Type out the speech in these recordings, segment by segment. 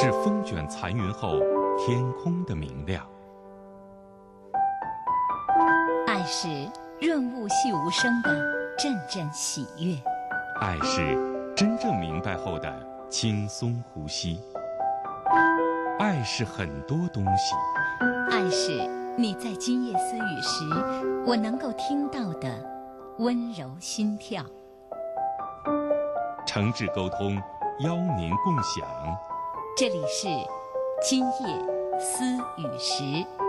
是风卷残云后天空的明亮。爱是润物细无声的阵阵喜悦。爱是真正明白后的轻松呼吸。爱是很多东西。爱是你在今夜私语时，我能够听到的温柔心跳。诚挚沟通，邀您共享。这里是今夜私语时。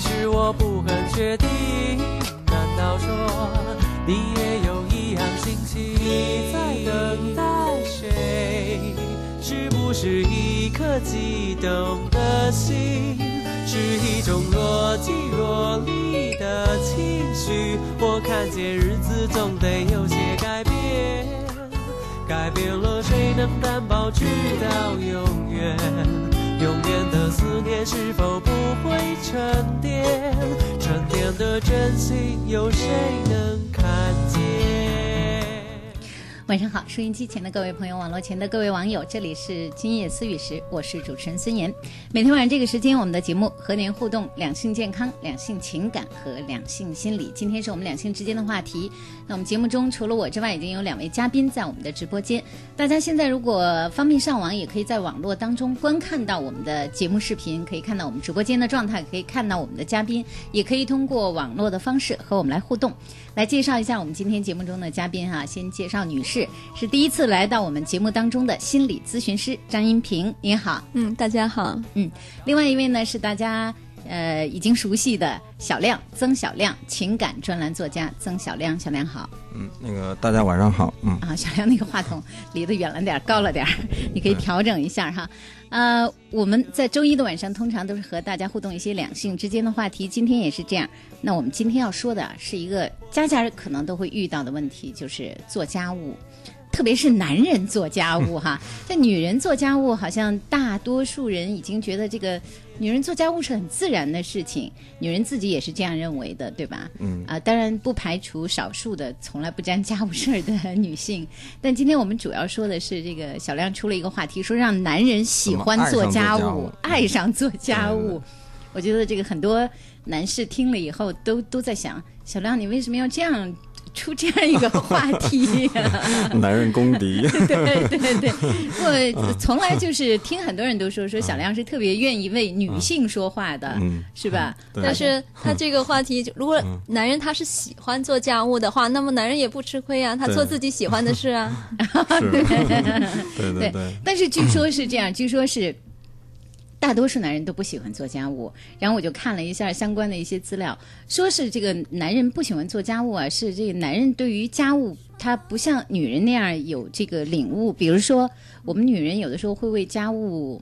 其实我不很确定。难道说你也有一样心情？你在等待谁？是不是一颗悸动的心？是一种若即若离的情绪。我看见日子总得有些改变，改变了谁能担保直到永远？永远的是否不会沉淀？沉淀的真心有谁能看？晚上好，收音机前的各位朋友，网络前的各位网友，这里是今夜思语时，我是主持人孙岩。每天晚上这个时间，我们的节目和您互动两性健康、两性情感和两性心理。今天是我们两性之间的话题。那我们节目中除了我之外，已经有两位嘉宾在我们的直播间。大家现在如果方便上网，也可以在网络当中观看到我们的节目视频，可以看到我们直播间的状态，可以看到我们的嘉宾，也可以通过网络的方式和我们来互动。来介绍一下我们今天节目中的嘉宾哈，先介绍女士，是第一次来到我们节目当中的心理咨询师张英平，您好。嗯，大家好。嗯，另外一位呢是大家呃已经熟悉的小亮，曾小亮，情感专栏作家曾小亮，小亮好。嗯，那个大家晚上好。嗯，啊，小亮那个话筒离得远了点，高了点，你可以调整一下哈。呃，我们在周一的晚上通常都是和大家互动一些两性之间的话题，今天也是这样。那我们今天要说的是一个家家可能都会遇到的问题，就是做家务。特别是男人做家务哈，这女人做家务好像大多数人已经觉得这个女人做家务是很自然的事情，女人自己也是这样认为的，对吧？嗯啊，当然不排除少数的从来不沾家务事儿的女性，但今天我们主要说的是这个小亮出了一个话题，说让男人喜欢做家务，爱上做家务。我觉得这个很多男士听了以后都都在想，小亮你为什么要这样？出这样一个话题，男人公敌。对 对对，我 从来就是听很多人都说说小亮是特别愿意为女性说话的，嗯是吧？但是他这个话题，如果男人他是喜欢做家务的话，那么男人也不吃亏啊，他做自己喜欢的事啊。是，对对对。但是据说是这样，据说是。大多数男人都不喜欢做家务，然后我就看了一下相关的一些资料，说是这个男人不喜欢做家务啊，是这个男人对于家务他不像女人那样有这个领悟。比如说，我们女人有的时候会为家务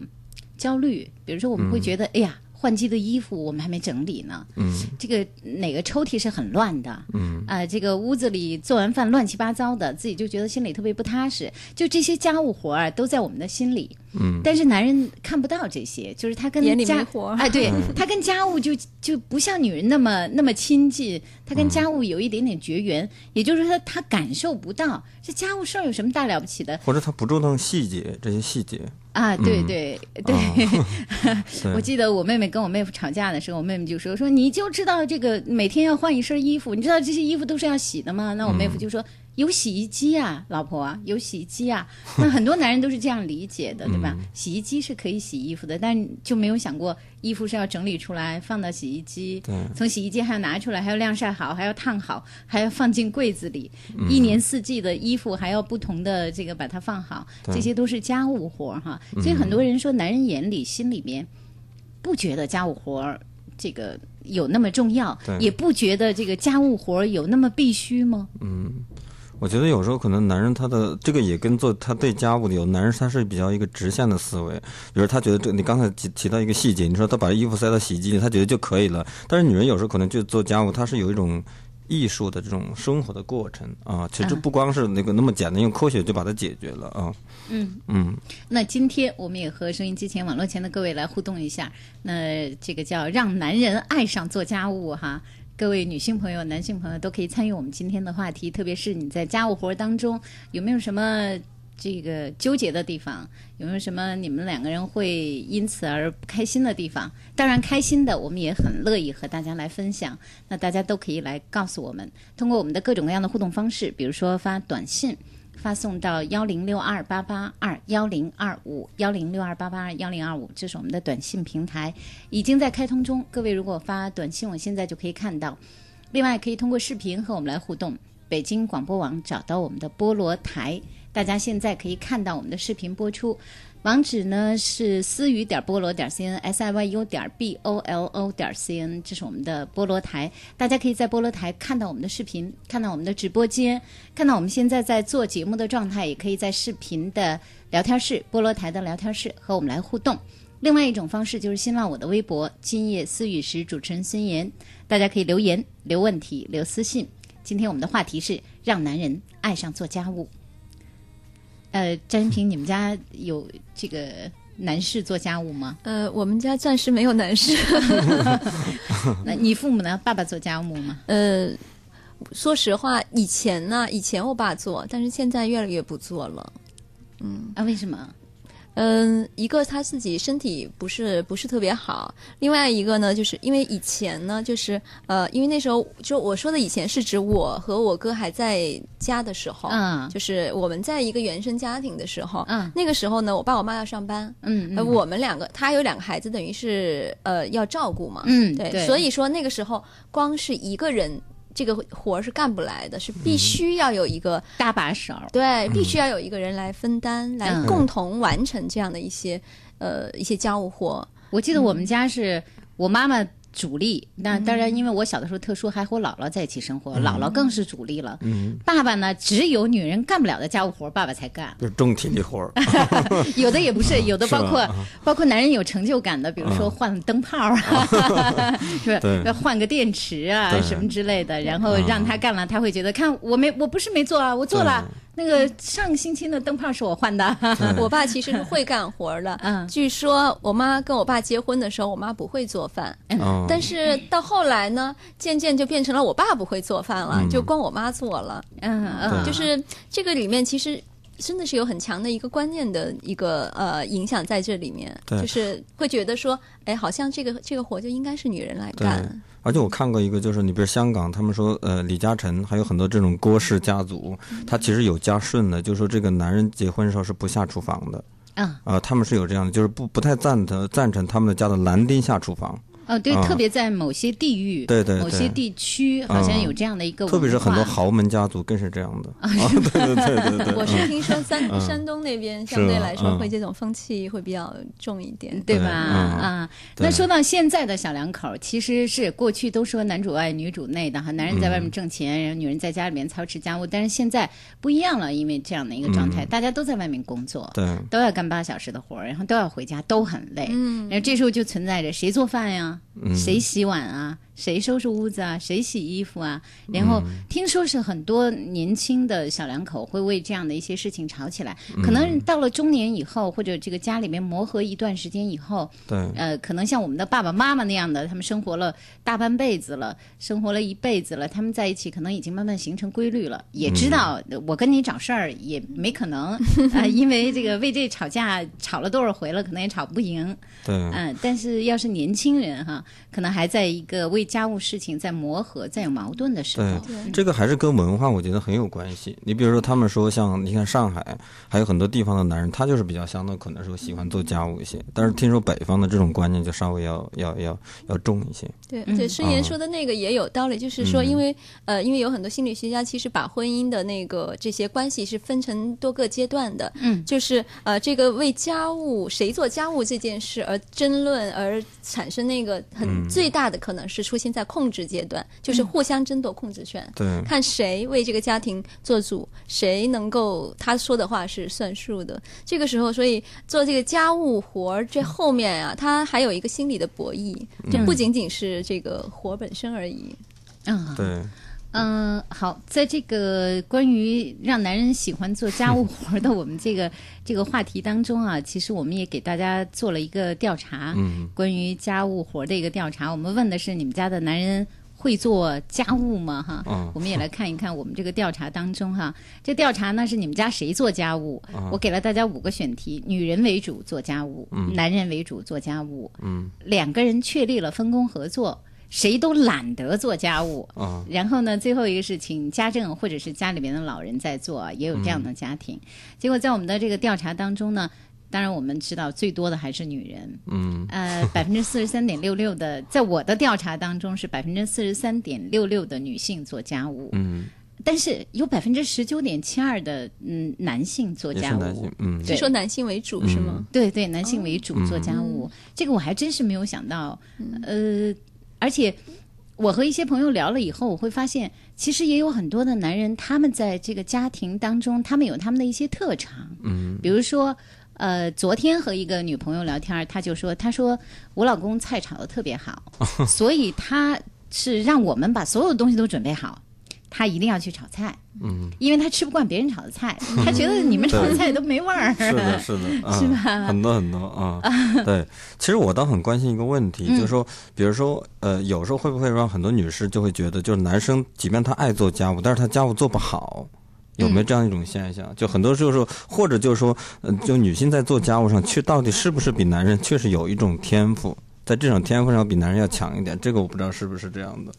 焦虑，比如说我们会觉得，哎呀。换季的衣服我们还没整理呢，嗯。这个哪个抽屉是很乱的，嗯。啊、这个屋子里做完饭乱七八糟的，自己就觉得心里特别不踏实。就这些家务活儿都在我们的心里，嗯。但是男人看不到这些，就是他跟眼里家没活儿。哎，对他跟家务就就不像女人那么那么亲近，他跟家务有一点点绝缘，也就是说他感受不到这家务事儿有什么大了不起的？或者他不注重细节这些细节，啊？对嗯对对，对 我记得我妹妹跟我妹夫吵架的时候，我妹妹就说说你就知道这个每天要换一身衣服，你知道这些衣服都是要洗的吗？那我妹夫就说。有洗衣机啊，老婆啊，有洗衣机啊。那很多男人都是这样理解的，对吧？洗衣机是可以洗衣服的，但就没有想过衣服是要整理出来放到洗衣机，从洗衣机还要拿出来，还要晾晒好，还要烫好，还要放进柜子里。一年四季的衣服还要不同的这个把它放好，这些都是家务活儿哈。所以很多人说，男人眼里、心里面不觉得家务活儿这个有那么重要，也不觉得这个家务活儿有那么必须吗？我觉得有时候可能男人他的这个也跟做他对家务的有男人他是比较一个直线的思维，比如他觉得这你刚才提提到一个细节，你说他把衣服塞到洗衣机里，他觉得就可以了，但是女人有时候可能就做家务，她是有一种。艺术的这种生活的过程啊，其实嗯不光是那个那么简单，用科学就把它解决了啊。嗯嗯，那今天我们也和收音机前、网络前的各位来互动一下。那这个叫让男人爱上做家务哈。各位女性朋友、男性朋友都可以参与我们今天的话题，特别是你在家务活当中有没有什么这个纠结的地方？有没有什么你们两个人会因此而不开心的地方？当然，开心的我们也很乐意和大家来分享。那大家都可以来告诉我们，通过我们的各种各样的互动方式，比如说发短信。发送到幺零六二八八二幺零二五幺零六二八八二幺零二五，这是我们的短信平台，已经在开通中。各位如果发短信，我现在就可以看到。另外，可以通过视频和我们来互动。北京广播网找到我们的菠萝台，大家现在可以看到我们的视频播出。网址呢是思雨点菠萝点 cn s i y u 点 b o l o 点 c n，这是我们的菠萝台，大家可以在菠萝台看到我们的视频，看到我们的直播间，看到我们现在在做节目的状态，也可以在视频的聊天室、菠萝台的聊天室和我们来互动。另外一种方式就是新浪我的微博“今夜思雨时”，主持人孙岩，大家可以留言、留问题、留私信。今天我们的话题是让男人爱上做家务。呃，詹云平，你们家有这个男士做家务吗？呃，我们家暂时没有男士。那你父母呢？爸爸做家务吗？呃，说实话，以前呢，以前我爸做，但是现在越来越不做了。嗯啊，为什么？嗯，一个他自己身体不是不是特别好，另外一个呢，就是因为以前呢，就是呃，因为那时候就我说的以前是指我和我哥还在家的时候，嗯。就是我们在一个原生家庭的时候，嗯那个时候呢，我爸我妈要上班，嗯我们两个，他有两个孩子，等于是呃要照顾嘛，嗯，对，所以说那个时候光是一个人这个活儿是干不来的，是必须要有一个、搭把手。对，必须要有一个人来分担，来嗯共同完成这样的一些呃一些家务活。我记得我们家是我妈妈主力，那当然因为我小的时候特殊，还和我姥姥在一起生活，姥姥更是主力了。嗯，爸爸呢，只有女人干不了的家务活，爸爸才干。就是重体力活儿。有的也不是，有的包括啊。包括男人有成就感的，比如说换灯泡啊，是吧？换个电池啊什么之类的，然后让他干了，他会觉得看我没我不是没做啊，我做了。那个上个星期的灯泡是我换的。我爸其实是会干活儿的，嗯。据说我妈跟我爸结婚的时候，我妈不会做饭，嗯，但是到后来呢，渐渐就变成了我爸不会做饭了，嗯。就光我妈做了。嗯嗯，就是这个里面其实真的是有很强的一个观念的一个呃影响在这里面，就是会觉得说，哎，好像这个这个活就应该是女人来干。而且我看过一个，就是你比如香港，他们说，呃，李嘉诚还有很多这种郭氏家族，他其实有家顺的，就是说这个男人结婚时候是不下厨房的，啊呃、他们是有这样的，就是不不太赞成赞成他们的家的男丁下厨房，哦，对，啊。特别在某些地域，对对某些地区好像有这样的一个特别是很多豪门家族更是这样的。啊，对对对对对。我是嗯听说山嗯。山东那边相对来说会这种风气会比较重一点。对吧？嗯。啊，那说到现在的小两口，其实是过去都说男主外女主内的哈，男人在外面挣钱，然后女人在家里面操持家务。但是现在不一样了，因为这样的一个状态，大家都在外面工作，对。都要干八小时的活儿，然后都要回家，都很累。嗯。然后这时候就存在着谁做饭呀，嗯。谁洗碗啊，谁收拾屋子啊，谁洗衣服啊。然后嗯听说是很多年轻的小两口会为这样的一些事情吵起来，嗯。可能到了中年以后，或者这个家里面磨合一段时间以后，对。呃，可能像我们的爸爸妈妈那样的，他们生活了大半辈子了，生活了一辈子了，他们在一起可能已经慢慢形成规律了，也知道嗯。我跟你找事儿也没可能 啊、呃因为这个为这吵架吵了多少回了，可能也吵不赢，对。嗯、但是要是年轻人哈，可能还在一个为家务事情在磨合、在有矛盾的时候，对，这个还是跟文化我觉得很有关系。你比如说，他们说像你看上海，还有很多地方的男人，他就是比较相对可能说喜欢做家务一些，但是听说北方的这种观念就稍微要要要要重一些。对嗯。对，孙岩说的那个也有道理，就是说，因为呃，因为有很多心理学家其实把婚姻的那个这些关系是分成多个阶段的，嗯。就是呃，这个为家务谁做家务这件事而争论而产生那个很最大的可能是出现在控制阶段，就是互相争夺控制权。对，看谁为这个家庭做主，谁能够他说的话是算数的。这个时候，所以做这个家务活儿，这后面啊，他还有一个心理的博弈，就不仅仅是这个活本身而已。嗯，对，嗯，好，在这个关于让男人喜欢做家务活儿的我们这个 这个话题当中啊，其实我们也给大家做了一个调查，嗯，关于家务活儿的一个调查。我们问的是你们家的男人会做家务吗？哈，嗯我们也来看一看我们这个调查当中哈，这调查呢是你们家谁做家务？我给了大家五个选题：女人为主做家务，男人为主做家务，嗯两个人确立了分工合作。谁都懒得做家务，啊，然后呢，最后一个是请家政或者是家里边的老人在做，也有这样的家庭。结果在我们的这个调查当中呢，当然我们知道最多的还是女人，嗯。呃，百分之四十三点六六的，在我的调查当中是百分之四十三点六六的女性做家务，嗯，但是有百分之十九点七二的嗯男性做家务。嗯。对。是说男性为主是吗？对对，男性为主做家务，这个我还真是没有想到。呃，而且我和一些朋友聊了以后，我会发现，其实也有很多的男人，他们在这个家庭当中，他们有他们的一些特长。嗯，比如说，呃，昨天和一个女朋友聊天，她就说，她说我老公菜炒的特别好，所以他是让我们把所有东西都准备好。他一定要去炒菜，嗯，因为他吃不惯别人炒的菜，他觉得你们炒的菜都没味儿。是的，是的，啊、是吧很多很多啊，对。其实我倒很关心一个问题，嗯就是说，比如说，呃，有时候会不会让很多女士就会觉得，就是男生即便他爱做家务，但是他家务做不好。有没有这样一种现象？就很多就是说，或者就是说，呃，就女性在做家务上，去到底是不是比男人确实有一种天赋，在这种天赋上比男人要强一点？这个我不知道是不是这样的，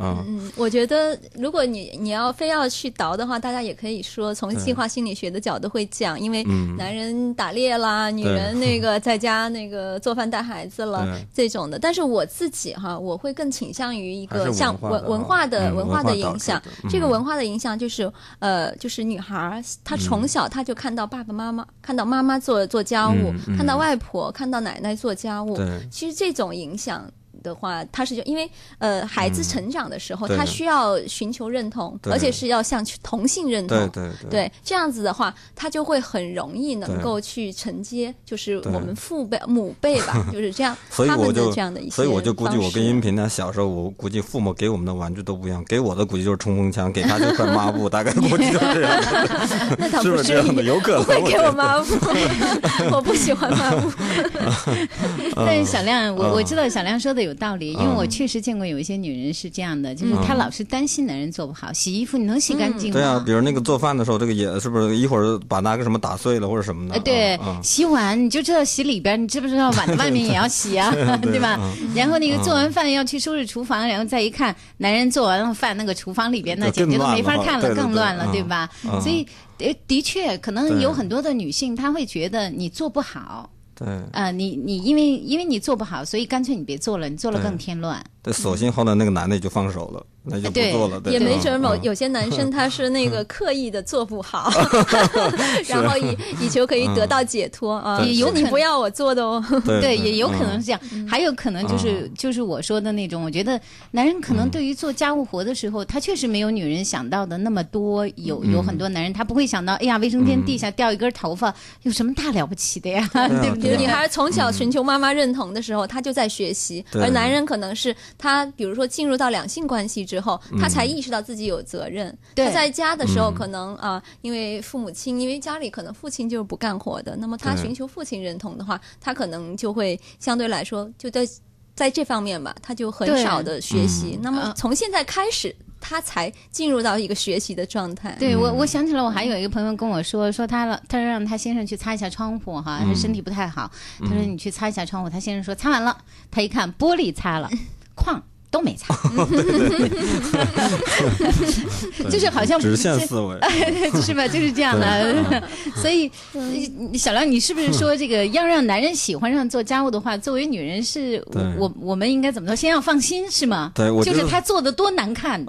啊、嗯，我觉得如果你你要非要去倒的话，大家也可以说从计划心理学的角度会讲，因为嗯。男人打猎啦，女人那个在家那个做饭带孩子了这种的。但是我自己哈，我会更倾向于一个像文文化的嗯文化的影响。的。嗯。这个文化的影响就是呃，就是女孩儿她嗯。从小她就看到爸爸妈妈，看到妈妈做做家务嗯，嗯。看到外婆，看到奶奶做家务。其实这种影响的话，他是就因为呃，孩子成长的时候，嗯他需要寻求认同，而且是要向同性认同。对对对对。这样子的话，他就会很容易能够去承接，就是我们父辈、母辈吧，就是这样，所以他们的我就这样的一些所以我就估计我跟音频呢，小时候我估计父母给我们的玩具都不一样，给我的估计就是冲锋枪，给他就块抹布，大概估计就是这样的，那倒是不是这样的？有可能不会给我抹布，我不喜欢抹布。但是小亮，我我嗯知道小亮说的有道理，因为我确实见过有一些女人是这样的，就是她老是担心男人做不好，洗衣服你能洗干净吗？对啊，比如那个做饭的时候，这个也是不是一会儿把那个什么打碎了或者什么的？呃，对，洗碗你就知道洗里边，你知不知道碗的外面也要洗啊 对吧？然后那个做完饭要去收拾厨房，然后再一看，男人做完了饭，那个厨房里边那简直都没法看了，更乱了，嗯对吧？嗯所以，呃，的确，可能有很多的女性，她会觉得你做不好。对啊、你你因为因为你做不好，所以干脆你别做了，你做了更添乱。对，索性后来那个男的也就放手了，那就不对做了。对也没准某嗯有些男生他是那个 刻意的做不好，然后以以求可以得到解脱啊。对是你不要我做的哦。对对，也有可能嗯是这样，还有可能就是、就是我说的那种，我觉得男人可能嗯对于做家务活的时候，他确实没有女人想到的那么多。有有很多男人他不会想到，哎呀，卫生间地下掉一根头发，有什么大了不起的呀？啊对不对？女孩从小寻求妈妈认同的时候，她就在学习；而男人可能是他，比如说进入到两性关系之后，他才意识到自己有责任。对。他在家的时候，嗯可能啊、因为父母亲，因为家里可能父亲就是不干活的，那么他寻求父亲认同的话，他可能就会相对来说就在在这方面吧，他就很少的学习。那么嗯。从现在开始，他才进入到一个学习的状态。对我，我想起来，我还有一个朋友跟我说，说他了，他让他先生去擦一下窗户哈，他身体不太好，他说你去擦一下窗户，他先生说擦完了，他一看玻璃擦了，况。都没擦，就是好像直线这思维，是吧？就是这样的。所以，呃小梁，你是不是说这个要让男人喜欢上做家务的话，作为女人是对我我们应该怎么做？先要放心是吗？对我就是他做的多难看，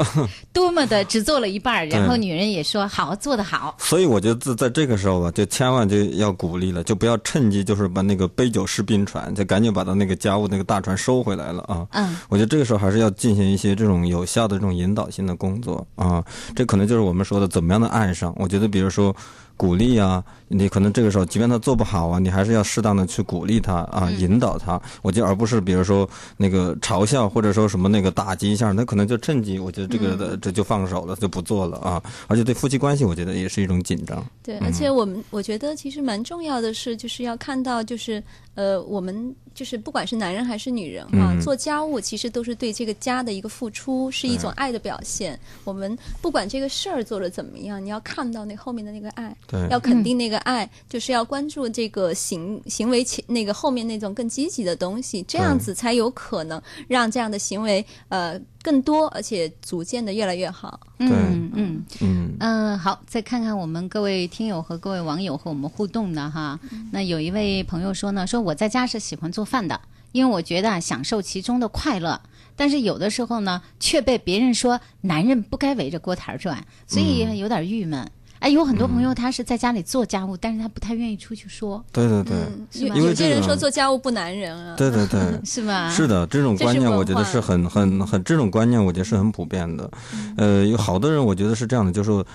多么的只做了一半，然后女人也说好做的好。所以我觉得在在这个时候吧，就千万就要鼓励了，就不要趁机就是把那个杯酒释兵船，就赶紧把他那个家务那个大船收回来了啊。嗯，我觉得这个时候还是要进行一些这种有效的这种引导性的工作啊，这可能就是我们说的怎么样的爱上。我觉得，比如说鼓励啊，你可能这个时候，即便他做不好啊，你还是要适当的去鼓励他啊，嗯引导他。我觉得而不是比如说那个嘲笑或者说什么那个打击一下，那可能就趁机，我觉得这个嗯的这就放手了，就不做了啊。而且对夫妻关系，我觉得也是一种紧张。对，而且我们我觉得其实蛮重要的是，就是要看到，就是呃，我们就是不管是男人还是女人哈，嗯。做家务其实都是对这个家的一个付出，是一种爱的表现。我们不管这个事儿做的怎么样，你要看到那后面的那个爱，对，要肯定那个爱，就是要关注这个行行为前那个后面那种更积极的东西，这样子才有可能让这样的行为呃更多，而且组建的越来越好。嗯嗯嗯嗯，好，再看看我们各位听友和各位网友和我们互动的哈。那有一位朋友说呢，说我在家是喜欢做饭的，因为我觉得啊享受其中的快乐。但是有的时候呢，却被别人说男人不该围着锅台转，所以有点郁闷。哎，有很多朋友他是在家里做家务，但是他不太愿意出去说，对对对，有因为这个有些人说做家务不男人啊。对对对。是吧？是的，这种观念我觉得是很很很，这种观念我觉得是很普遍的。呃，有好多人我觉得是这样的，就是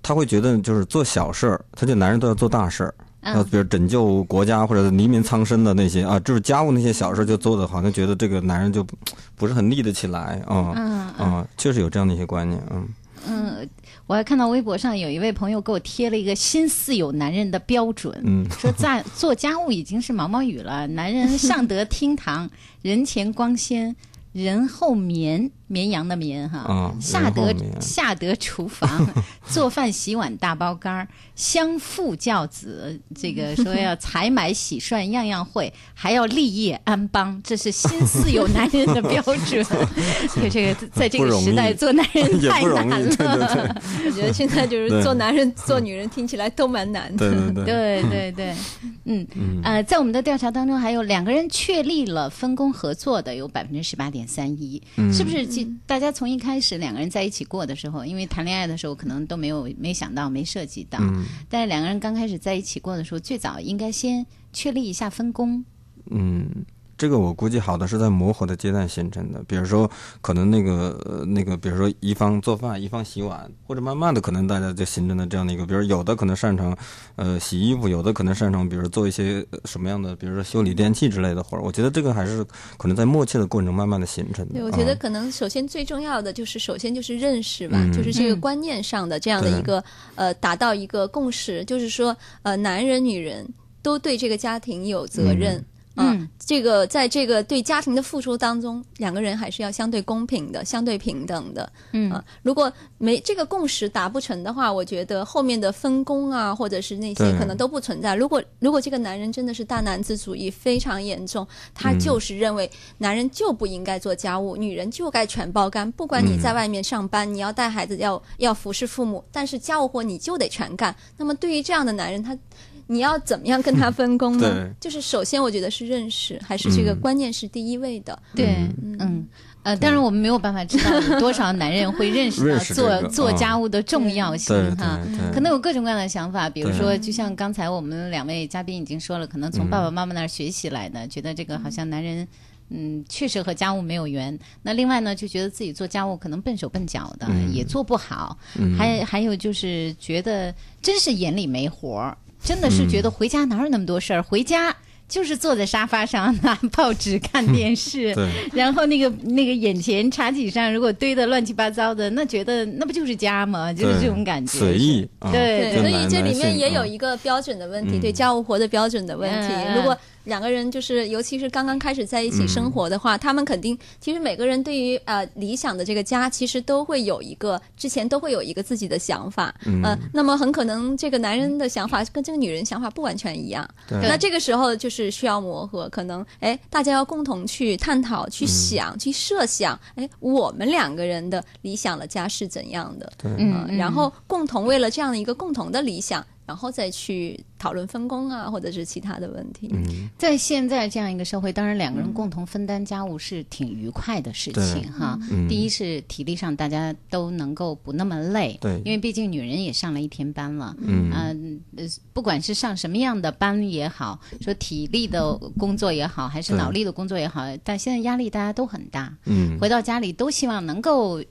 他会觉得就是做小事儿，他就男人都要做大事儿。要嗯比如拯救国家或者黎民苍生的那些啊，就是家务那些小事儿就做的，好像觉得这个男人就不不是很立得起来啊嗯嗯啊，确实有这样的一些观念，嗯，嗯，我还看到微博上有一位朋友给我贴了一个新四有男人的标准，嗯。说在做家务已经是毛毛雨了，男人上得厅堂，人前光鲜，人后绵，绵羊的绵哈，啊下得下得厨房，做饭洗碗大包干儿，相夫教子，这个说要采买洗涮样样会，还要立业安邦，这是新四有男人的标准。这这个在这个时代做男人太难了。对对我觉得现在就是做男人、做女人，听起来都蛮难的。对对对，对对对，嗯呃，在我们的调查当中，还有两个人确立了分工合作的有百分之十八点三一，是不是？其大家从一开始两个人在一起过的时候，因为谈恋爱的时候可能都没有没想到、没涉及到，但是两个人刚开始在一起过的时候，最早应该先确立一下分工。嗯，这个我估计好的是在磨合的阶段形成的，比如说可能那个呃那个，比如说一方做饭，一方洗碗，或者慢慢的可能大家就形成了这样的一个，比如有的可能擅长呃洗衣服，有的可能擅长比如做一些呃什么样的，比如说修理电器之类的活儿。我觉得这个还是可能在默契的过程中慢慢的形成的。对，我觉得啊可能首先最重要的就是，首先就是认识吧，嗯就是这个嗯观念上的这样的一个呃，达到一个共识，就是说呃，男人女人都对这个家庭有责任。嗯啊嗯这个在这个对家庭的付出当中，两个人还是要相对公平的、相对平等的。嗯啊，如果没这个共识达不成的话，我觉得后面的分工啊，或者是那些可能都不存在。如果如果这个男人真的是大男子主义非常严重，他嗯就是认为男人就不应该做家务，女人就该全包干。不管你嗯在外面上班，你要带孩子，要要服侍父母，但是家务活你就得全干。那么对于这样的男人，他你要怎么样跟他分工呢？对就是首先我觉得是认识，还是这个嗯观念是第一位的。对，嗯。呃，当然我们没有办法知道 有多少男人会认识到认识这做个做嗯家务的重要性对哈。可能有各种各样的想法，比如说，就像刚才我们两位嘉宾已经说了，可能从爸爸妈妈那儿学习来的，觉得这个好像男人，嗯，确实和家务没有缘。那另外呢，就觉得自己做家务可能笨手笨脚的，嗯也做不好。嗯还还有就是觉得真是眼里没活儿，真的是觉得回家哪有那么多事儿，回家。就是坐在沙发上 拿报纸看电视，对然后那个那个眼前茶几上如果堆的乱七八糟的，那觉得那不就是家吗？就是这种感觉。随意啊对所以这里面也有一个标准的问题，嗯对家务活的标准的问题。如果两个人就是，尤其是刚刚开始在一起生活的话，他们肯定其实每个人对于呃理想的这个家，其实都会有一个之前都会有一个自己的想法。嗯。呃，那么很可能这个男人的想法跟这个女人想法不完全一样。对。那这个时候就是需要磨合，可能哎，大家要共同去探讨、嗯去想、去设想，哎，我们两个人的理想的家是怎样的？对。嗯呃然后共同为了这样的一个共同的理想，然后再去讨论分工啊，或者是其他的问题。嗯。在现在这样一个社会，当然两个人共同分担家务是挺愉快的事情哈。嗯。第一是体力上大家都能够不那么累，对。因为毕竟女人也上了一天班了。嗯。嗯。呃，不管是上什么样的班也好，说体力的工作也好，还是脑力的工作也好，但现在压力大家都很大，嗯。回到家里都希望能够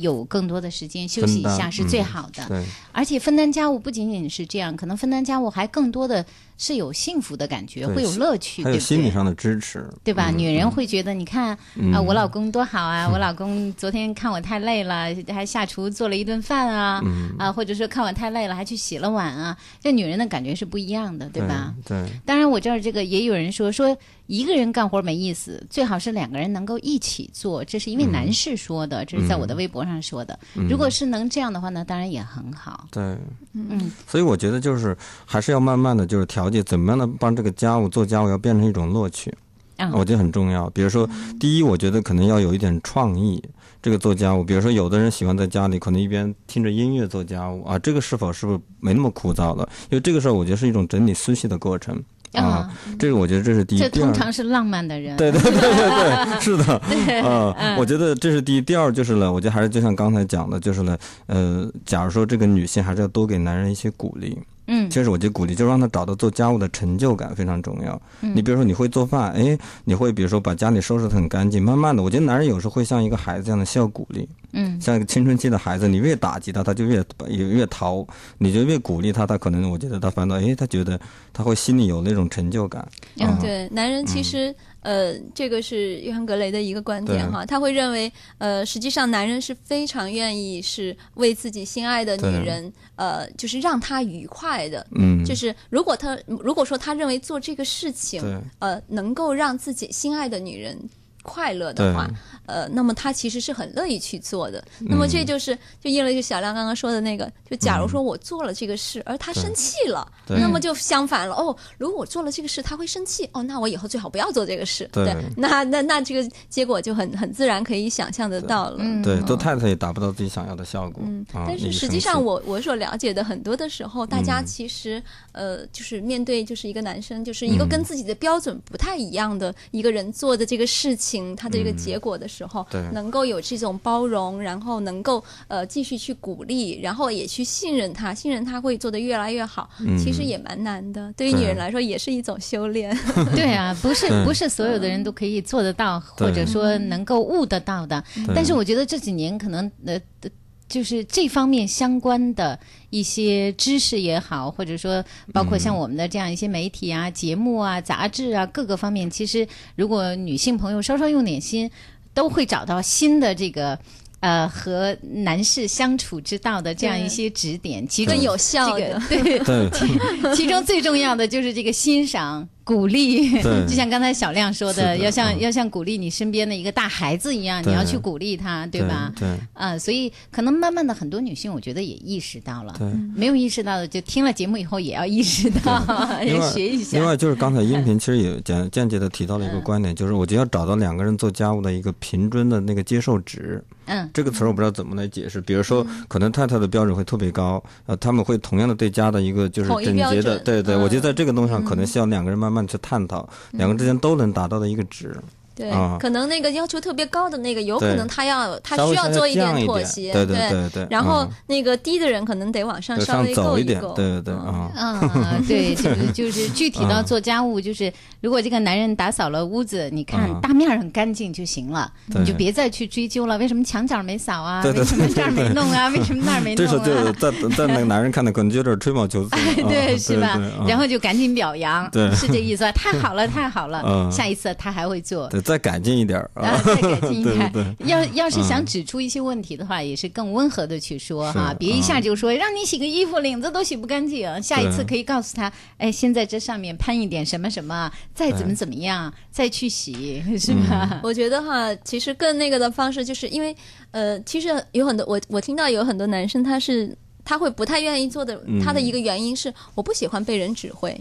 有更多的时间休息一下是最嗯好的。对而且分担家务不仅仅是这样，可能分担家务还更多的是有幸福的感觉，会有乐趣，还有对对？心理上的支持，对吧？嗯女人会觉得，你看啊、嗯我老公多好啊！我老公昨天看我太累了，还下厨做了一顿饭啊，嗯啊，或者说看我太累了，还去洗了碗啊。这女人的感觉是不一样的，对吧？？对，当然，我这儿这个也有人说说一个人干活没意思，最好是两个人能够一起做。这是因为男士说的，这是在我的微博上说的。如果是能这样的话呢，当然也很好。对，嗯，所以我觉得就是还是要慢慢的就是调节，怎么样的帮这个家务做家务要变成一种乐趣，啊我觉得很重要。比如说，第一，我觉得可能要有一点创意。这个做家务，比如说有的人喜欢在家里可能一边听着音乐做家务啊，这个是否是不是没那么枯燥了？因为这个时候我觉得是一种整理思绪的过程啊啊，这个我觉得这是第一。这通常是浪漫的人。对对对对对，是的，啊、我觉得这是第一。第二就是呢，我觉得还是就像刚才讲的，就是呢，呃，假如说这个女性还是要多给男人一些鼓励。嗯。其实我觉得鼓励就让他找到做家务的成就感非常重要。嗯。你比如说你会做饭，哎，你会比如说把家里收拾得很干净，慢慢的，我觉得男人有时候会像一个孩子一样的需要鼓励，嗯。像一个青春期的孩子，你越打击他，他就越越越逃，你就越鼓励他，他可能我觉得他反倒哎，他觉得他会心里有那种成就感。嗯啊。对，男人其实、呃，这个是约翰格雷的一个观点哈，他会认为呃，实际上男人是非常愿意是为自己心爱的女人呃，就是让她愉快的。嗯，就是如果他如果说他认为做这个事情对，呃，能够让自己心爱的女人快乐的话，呃，那么他其实是很乐意去做的。那么嗯这就是就应了就小亮刚刚说的那个，就假如说我做了这个事，而他生气了，那么就相反了。哦，如果我做了这个事，他会生气，哦，那我以后最好不要做这个事。对那那那这个结果就很很自然可以想象得到了。嗯对，做太太也达不到自己想要的效果。嗯，啊但是实际上我我所了解的很多的时候，大家嗯其实、呃，就是面对就是一个男生，就是一个嗯跟自己的标准不太一样的一个人做的这个事情，他的一个结果的时候，嗯对能够有这种包容，然后能够呃继续去鼓励，然后也去信任他，信任他会做得越来越好，嗯其实也蛮难的。对于女人来说，也是一种修炼。对啊，不是不是所有的人都可以做得到，或者说能够悟得到的。但是我觉得这几年可能呃。呃就是这方面相关的一些知识也好，或者说包括像我们的这样一些媒体啊、节目啊、杂志啊各个方面，其实如果女性朋友稍稍用点心，都会找到新的这个呃和男士相处之道的这样一些指点，其中有效这个的对对。其中最重要的就是这个欣赏、鼓励，就像刚才小亮说是的要像、嗯。要像鼓励你身边的一个大孩子一样，你要去鼓励他，对吧？对啊、所以可能慢慢的很多女性，我觉得也意识到了，对。没有意识到的，就听了节目以后也要意识到，另也学一下。另外就是刚才音频其实也间间接的提到了一个观点，就是我觉得要找到两个人做家务的一个平均的那个接受值。嗯这个词儿我不知道怎么来解释。比如说，可能太太的标准会特别高，呃，他们会同样的对家的一个就是整洁的，对对，嗯我觉得在这个东西上可能需要两个人慢慢去探讨，两个人之间都能达到的一个值。对啊，可能那个要求特别高的那个，有可能他要他需要做一点妥协，对对对对然后嗯那个低的人可能得往上稍微够一，够够，对对对嗯啊。啊，对，就是就是具体到嗯做家务，就是如果这个男人打扫了屋子，你看嗯大面儿很干净就行了，对你就别再去追究了，为什么墙角没扫啊？对对为什么这儿没弄啊？为什么那儿没弄啊？时候就在在那个男人看的可能就有点吹毛求疵了，啊对，是吧？对对然后就赶紧表扬，对是这意思吧？太好了，太好了，嗯下一次他还会做。对，再改进一点儿 啊，再改进一点。对对对要要是想指出一些问题的话，也是更温和的去说哈，别一下就说让你洗个衣服领子都洗不干净。下一次可以告诉他，哎，先在这上面喷一点什么什么，再怎么怎么样，再去洗，是吧？我觉得哈，其实更那个的方式，就是因为呃，其实有很多我我听到有很多男生他是他会不太愿意做的，嗯他的一个原因是我不喜欢被人指挥。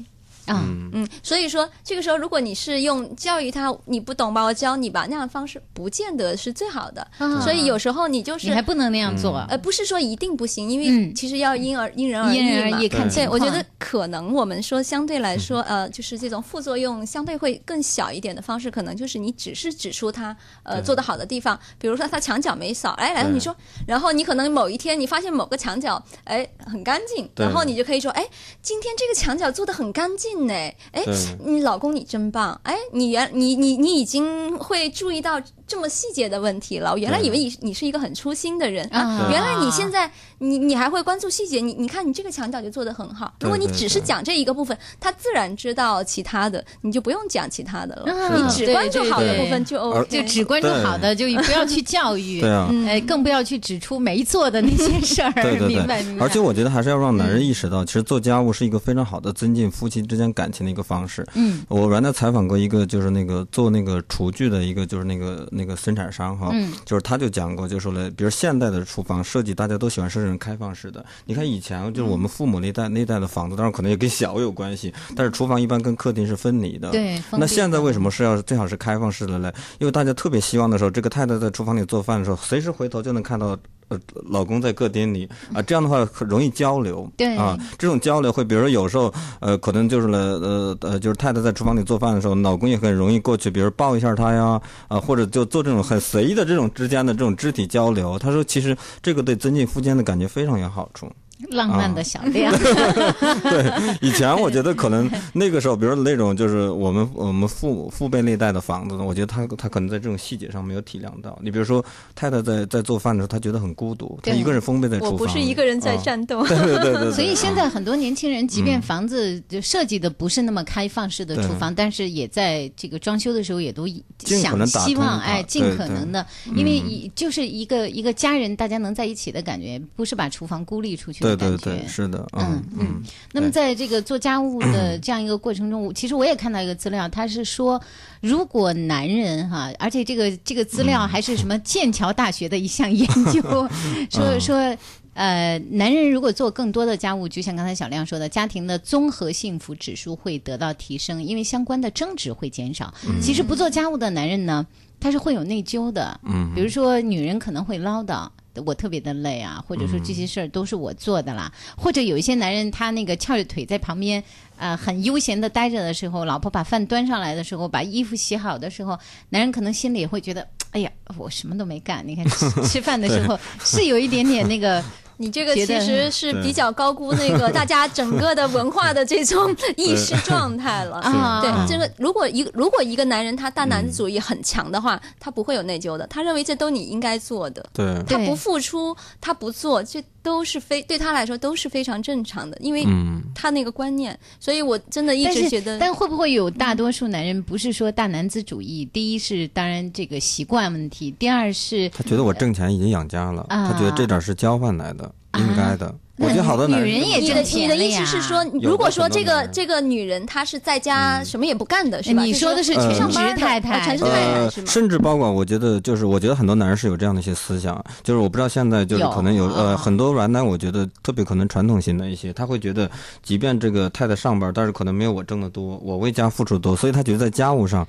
啊，嗯，所以说这个时候，如果你是用教育他，你不懂吧，我教你吧，那样的方式不见得是最好的。啊所以有时候你就是你还不能那样做。呃，不是说一定不行，因为嗯其实要因而因人而因人异嘛。而异。对，我觉得可能我们说相对来说，呃，就是这种副作用相对会更小一点的方式，可能就是你只是指出他呃做的好的地方，比如说他墙角没扫，哎，然后你说，然后你可能某一天你发现某个墙角哎很干净，然后你就可以说，哎，今天这个墙角做的很干净呢，哎，你老公你真棒，哎，你原你你你已经会注意到这么细节的问题了，我原来以为你你是一个很粗心的人啊原来你现在你你还会关注细节，你你看你这个墙角就做得很好。如果你只是讲这一个部分，他自然知道其他的，你就不用讲其他的了。啊你只关注好的部分就 OK。就只关注好的，就不要去教育。对啊。哎，更不要去指出没做的那些事儿。对对明白明白。对，而且我觉得还是要让男人意识到，其实做家务是一个非常好的增进夫妻之间感情的一个方式。嗯我原来采访过一个，就是那个做那个厨具的一个，就是那个那个生产商哈，嗯就是他就讲过，就说了，比如现代的厨房设计，大家都喜欢设计成开放式的。你看以前就是我们父母那代那代的房子，当然可能也跟小有关系，但是厨房一般跟客厅是分离的。对那现在为什么是要最好是开放式的嘞？因为大家特别希望的时候，这个太太在厨房里做饭的时候，随时回头就能看到。呃，老公在客厅里啊，这样的话很容易交流。对啊，这种交流会，比如说有时候，呃，可能就是呢，呃呃，就是太太在厨房里做饭的时候，老公也很容易过去，比如抱一下她呀，啊，或者就做这种很随意的这种之间的这种肢体交流。他说，其实这个对增进夫间的感觉非常有好处。浪漫的小亮。对以前我觉得可能那个时候，比如说那种就是我们我们父父辈那代的房子呢，我觉得他他可能在这种细节上没有体谅到。你比如说太太在在做饭的时候，她觉得很孤独，她一个人封闭在厨房，我不是一个人在啊战斗。对对对对对。所以现在很多年轻人，即便嗯房子就设计的不是那么开放式的厨房，但是也在这个装修的时候也都想希望哎尽可能的，因为一就是一个一个家人大家能在一起的感觉，不是把厨房孤立出去对。对对，是的，嗯嗯嗯，那么在这个做家务的这样一个过程中，其实我也看到一个资料，他是说，如果男人哈，而且这个这个资料还是什么剑桥大学的一项研究，说说。呃，男人如果做更多的家务，就像刚才小亮说的，家庭的综合幸福指数会得到提升，因为相关的争执会减少。其实不做家务的男人呢，他是会有内疚的。嗯，比如说女人可能会唠叨。我特别的累啊，或者说这些事儿都是我做的啦，或者有一些男人他那个翘着腿在旁边，呃，很悠闲的待着的时候，老婆把饭端上来的时候，把衣服洗好的时候，男人可能心里也会觉得，哎呀，我什么都没干。你看吃 吃饭的时候是有一点点那个，你这个其实是比较高估那个 大家整个的文化的这种意识状态了。啊对嗯，这个如果一个如果一个男人他大男子主义很强的话，他不会有内疚的，他认为这都你应该做的，他不付出，他不做，这都是非对他来说都是非常正常的，因为嗯，他那个观念，所以我真的一直觉得，但会不会有大多数男人不是说大男子主义？第一是当然这个习惯问题，第二是他觉得我挣钱已经养家了，啊他觉得这点是交换来的，应该的。我觉得好多男人女人也挣你的你的意思是说，如果说这个这个女人她是在家什么也不干的，是吧？你说的是就全上班的职太太啊全职太太是，吗？甚至包括我觉得，就是我觉得很多男人是有这样的一些思想，就是我不知道现在就是可能有啊呃很多男男，我觉得特别可能传统型的一些，他会觉得，即便这个太太上班，但是可能没有我挣的多，我为家付出多，所以他觉得在家务上。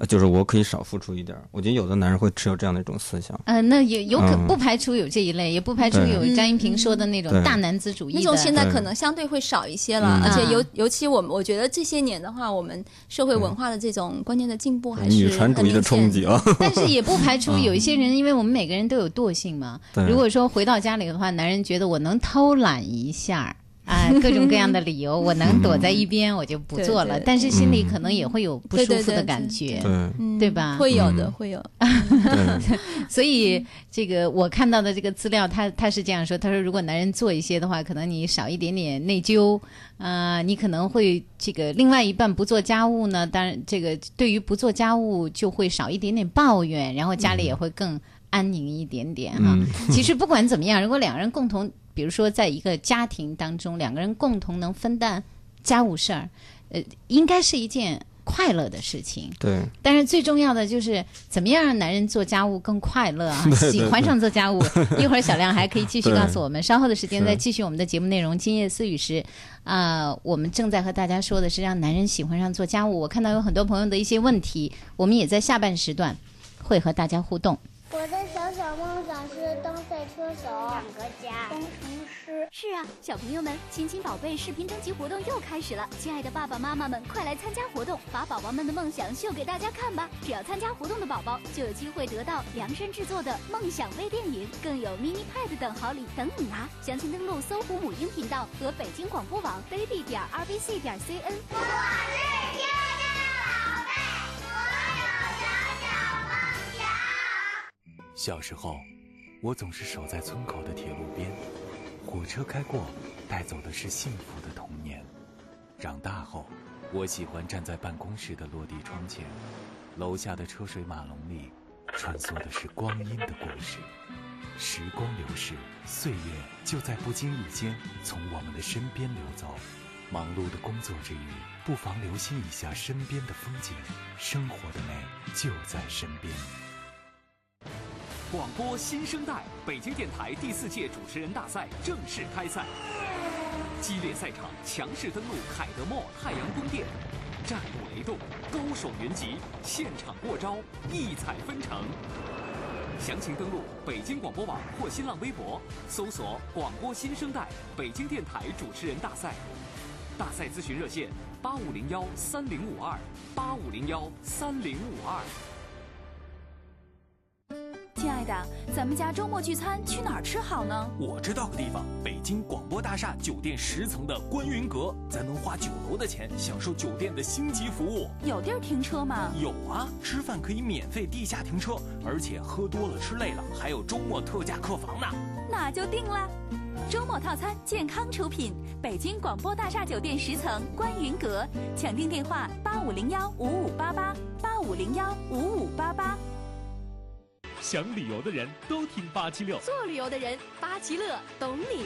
呃就是我可以少付出一点儿。我觉得有的男人会持有这样的一种思想。呃，那有有可嗯不排除有这一类，也不排除有张一平说的那种大男子主义的。那种现在可能相对会少一些了，嗯而且尤啊尤其我们我觉得这些年的话，我们社会文化的这种观念的进步还是女权主义的很明显冲击啊！但是也不排除有一些人，因为我们每个人都有惰性嘛。如果说回到家里的话，男人觉得我能偷懒一下儿。啊，各种各样的理由，我能躲在一边，我就不做了。对对但是心里可能也会有不舒服的对对对感觉，对吧会有的，嗯会有。对，所以这个我看到的这个资料，他他是这样说，他说如果男人做一些的话，可能你少一点点内疚，啊，你可能会这个另外一半不做家务呢，当然这个对于不做家务就会少一点点抱怨，然后家里也会更安宁一点点哈。嗯其实不管怎么样，如果两个人共同，比如说在一个家庭当中，两个人共同能分担家务事儿，呃，应该是一件快乐的事情。对，但是最重要的就是怎么样让男人做家务更快乐啊，对 喜欢上做家务。一会儿小亮还可以继续告诉我们，稍后的时间再继续我们的节目内容。今夜思雨时，啊、我们正在和大家说的是让男人喜欢上做家务。我看到有很多朋友的一些问题，我们也在下半时段会和大家互动。我的小小梦想是当赛车手、两个家、工是啊，小朋友们，亲亲宝贝视频征集活动又开始了！亲爱的爸爸妈妈们，快来参加活动，把宝宝们的梦想秀给大家看吧！只要参加活动的宝宝，就有机会得到量身制作的梦想微电影，更有 mini pad 等好礼等你拿！详情登录搜狐母婴频道和北京广播网 baby 点 rbc 点 cn。我是天的宝贝，我有小小梦想。小时候，我总是守在村口的铁路边，火车开过，带走的是幸福的童年。长大后，我喜欢站在办公室的落地窗前，楼下的车水马龙里，穿梭的是光阴的故事。时光流逝，岁月就在不经意间从我们的身边流走。忙碌的工作之余，不妨留心一下身边的风景，生活的美就在身边。广播新生代，北京电台第四届主持人大赛正式开赛。激烈赛场，强势登陆凯德墨太阳宫殿，战鼓雷动，高手云集，现场过招，异彩纷呈。详情登录北京广播网或新浪微博，搜索“广播新生代北京电台主持人大赛”。大赛咨询热线：八五零幺三零五二八五零幺三零五二。亲爱的，咱们家周末聚餐去哪儿吃好呢？我知道个地方，北京广播大厦酒店十层的观云阁，咱能花酒楼的钱享受酒店的星级服务。有地儿停车吗？有啊，吃饭可以免费地下停车，而且喝多了吃累了还有周末特价客房呢。那就定了。周末套餐健康出品，北京广播大厦酒店十层观云阁，抢订电话八五零幺五五八八八五零幺五五八八。想旅游的人都听八七六，做旅游的人，八七乐懂你。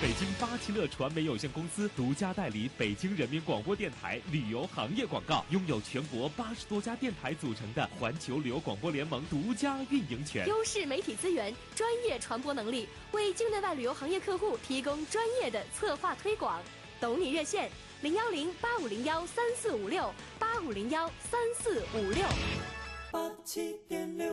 北京八七乐传媒有限公司独家代理北京人民广播电台旅游行业广告，拥有全国八十多家电台组成的环球旅游广播联盟独家运营权。优势媒体资源，专业传播能力，为境内外旅游行业客户提供专业的策划推广。懂你热线：零幺零八五零幺三四五六八五零幺三四五六。八七点六。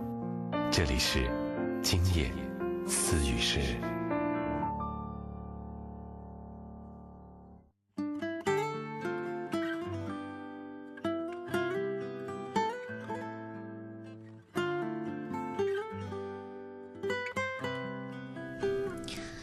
这里是今夜思语时。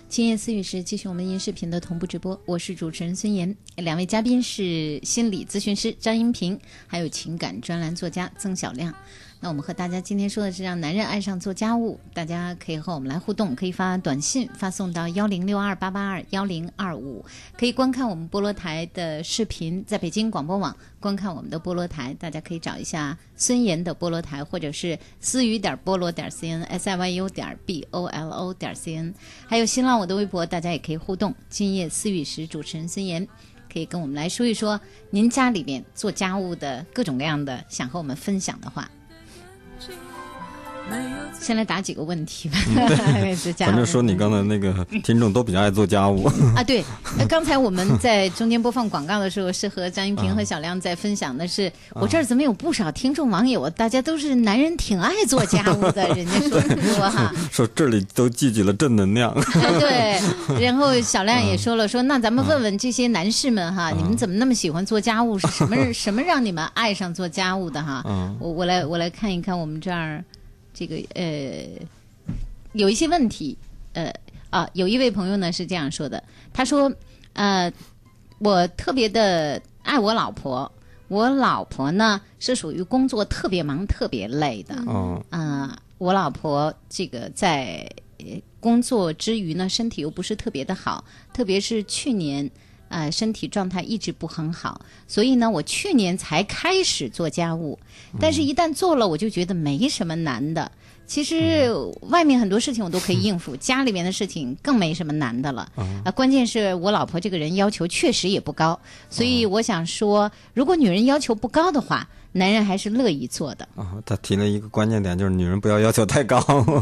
今夜思语时，继续我们音视频的同步直播。我是主持人孙岩，两位嘉宾是心理咨询师张英平，还有情感专栏作家曾小亮。那我们和大家今天说的是让男人爱上做家务，大家可以和我们来互动，可以发短信发送到幺零六二八八二幺零二五，可以观看我们菠萝台的视频，在北京广播网观看我们的菠萝台，大家可以找一下孙岩的菠萝台，或者是思雨点菠萝点 cn s i y u 点 b o l o 点 cn，还有新浪我的微博，大家也可以互动。今夜思雨时，主持人孙岩。可以跟我们来说一说您家里边做家务的各种各样的想和我们分享的话。先来答几个问题吧。反正说你刚才那个听众都比较爱做家务 啊，对。那刚才我们在中间播放广告的时候，是和张一平和小亮在分享的是，我这儿怎么有不少听众网友，大家都是男人挺爱做家务的，人家说说哈，说这里都聚集了正能量。对，然后小亮也说了，说那咱们问问这些男士们哈，你们怎么那么喜欢做家务？是什么什么让你们爱上做家务的哈？我我来我来看一看我们这儿。这个呃，有一些问题，呃啊，有一位朋友呢是这样说的，他说，呃，我特别的爱我老婆，我老婆呢是属于工作特别忙、特别累的，哦，啊，我老婆这个在工作之余呢，身体又不是特别的好，特别是去年，呃，身体状态一直不很好，所以呢，我去年才开始做家务。但是，一旦做了，我就觉得没什么难的。其实，外面很多事情我都可以应付，家里面的事情更没什么难的了。啊，关键是我老婆这个人要求确实也不高，所以我想说，如果女人要求不高的话，男人还是乐意做的。啊，他提了一个关键点，就是女人不要要求太高。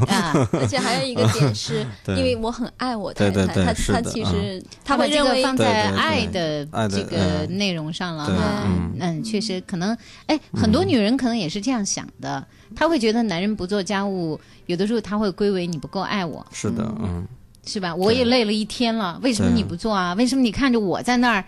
啊，而且还有一个点是，因为我很爱我太太，他他其实他会这个认为放在爱的这个内容上了哈。嗯，确实可能，哎，很多女人可能也是这样想的。他会觉得男人不做家务，有的时候他会归为你不够爱我。是的，嗯，是吧？我也累了一天了，为什么你不做啊？为什么你看着我在那儿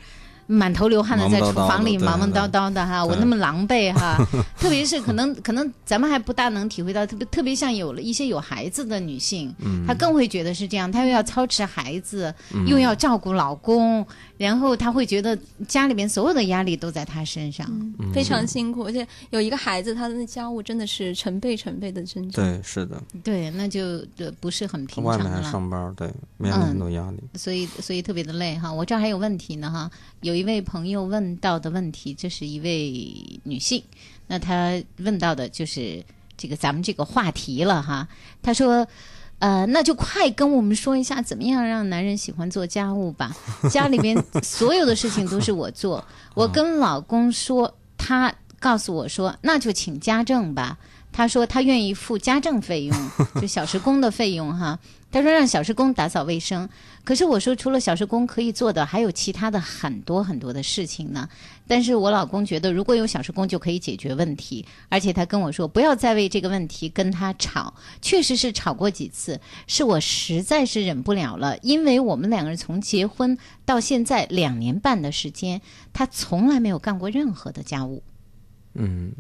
满头流汗的在厨房里忙忙叨叨的哈？我那么狼狈哈？特别是可能可能咱们还不大能体会到，特别特别像有了一些有孩子的女性，她更会觉得是这样，她又要操持孩子，又要照顾老公。然后她会觉得家里面所有的压力都在她身上，非常辛苦，而且有一个孩子，她的那家务真的是成倍成倍的增长。对，是的。对，那就不是很平常了。外面还上班，对，面临很多压力。所以，所以特别的累哈。我这儿还有问题呢哈。有一位朋友问到的问题，这是一位女性，那她问到的就是这个咱们这个话题了哈。她说。呃，那就快跟我们说一下，怎么样让男人喜欢做家务吧？家里边所有的事情都是我做，我跟老公说，他告诉我说，那就请家政吧。他说他愿意付家政费用，就小时工的费用哈。他说让小时工打扫卫生。可是我说除了小时工可以做的，还有其他的很多很多的事情呢。但是我老公觉得如果有小时工就可以解决问题，而且他跟我说不要再为这个问题跟他吵。确实是吵过几次，是我实在是忍不了了，因为我们两个人从结婚到现在两年半的时间，他从来没有干过任何的家务。嗯。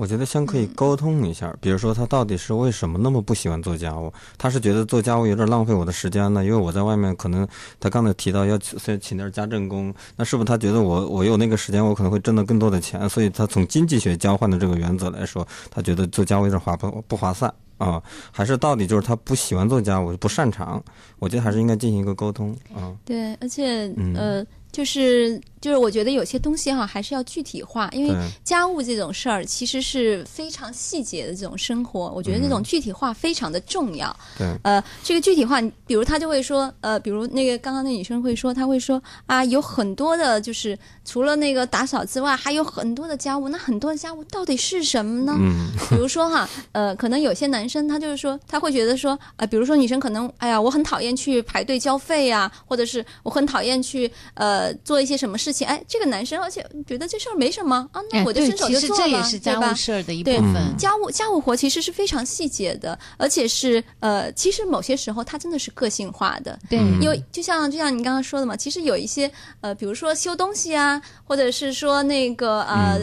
我觉得先可以沟通一下，比如说他到底是为什么那么不喜欢做家务？他是觉得做家务有点浪费我的时间呢？因为我在外面可能他刚才提到要请请点家政工，那是不是他觉得我我有那个时间，我可能会挣到更多的钱？所以他从经济学交换的这个原则来说，他觉得做家务有点划不不划算啊？还是到底就是他不喜欢做家务，不擅长？我觉得还是应该进行一个沟通啊。对，而且呃，就是。就是我觉得有些东西哈还是要具体化，因为家务这种事儿其实是非常细节的这种生活，我觉得那种具体化非常的重要。对，呃，这个具体化，比如他就会说，呃，比如那个刚刚那女生会说，她会说啊，有很多的，就是除了那个打扫之外，还有很多的家务。那很多的家务到底是什么呢？嗯，比如说哈，呃，可能有些男生他就是说，他会觉得说，啊，比如说女生可能，哎呀，我很讨厌去排队交费呀，或者是我很讨厌去呃做一些什么事情，哎，这个男生而且觉得这事儿没什么啊，那我就伸手就做了，对吧？其实这也是家务事儿的一部分。家务家务活其实是非常细节的，而且是呃，其实某些时候它真的是个性化的。对，因为就像就像你刚刚说的嘛，其实有一些呃，比如说修东西啊，或者是说那个呃，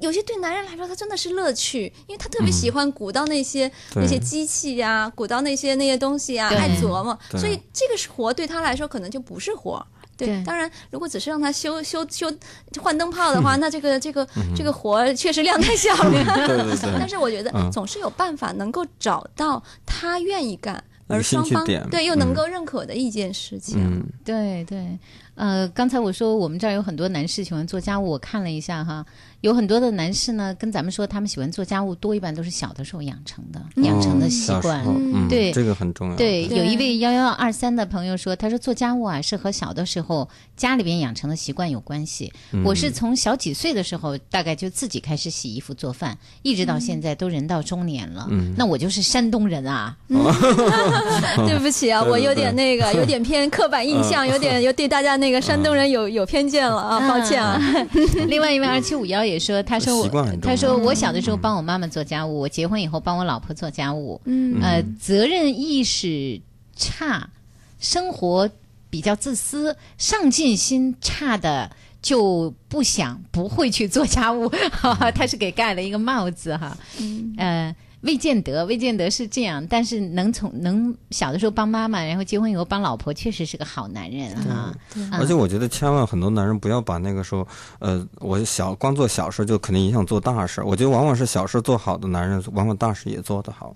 有些对男人来说他真的是乐趣，因为他特别喜欢鼓捣那些那些机器呀，鼓捣那些那些东西啊，爱琢磨，所以这个是活对他来说可能就不是活。对，当然，如果只是让他修修修换灯泡的话，那这个这个这个活儿确实量太小了。对对对。但是我觉得嗯。总是有办法能够找到他愿意干，而双方对又能嗯够认可的一件事情。嗯，对对，呃，刚才我说我们这儿有很多男士喜欢做家务，我看了一下哈，有很多的男士呢跟咱们说他们喜欢做家务多，一般都是小的时候养成的，养成的习惯。对，这个很重要对，对有一位幺幺二三的朋友说，他说做家务啊是和小的时候家里边养成的习惯有关系。嗯我是从小几岁的时候，大概就自己开始洗衣服做饭，一直到现在都人到中年了。嗯那我就是山东人啊。对不起啊，我有点那个，有点偏刻板印象，有点有对大家那个山东人有有偏见了啊，抱歉啊。另外一位二七五幺也说，他说我他说我小的时候帮我妈妈做家务，我结婚以后帮我老婆做家务，嗯。呃，责任意识差，生活比较自私，上进心差的。就不想不会去做家务，哈哈，他是给盖了一个帽子哈，嗯。呃，未见得，未见得是这样，但是能从能小的时候帮妈妈，然后结婚以后帮老婆，确实是个好男人啊。嗯而且我觉得千万很多男人不要把那个说，呃，我小光做小事就肯定影响做大事。我觉得往往是小事做好的男人，往往大事也做得好。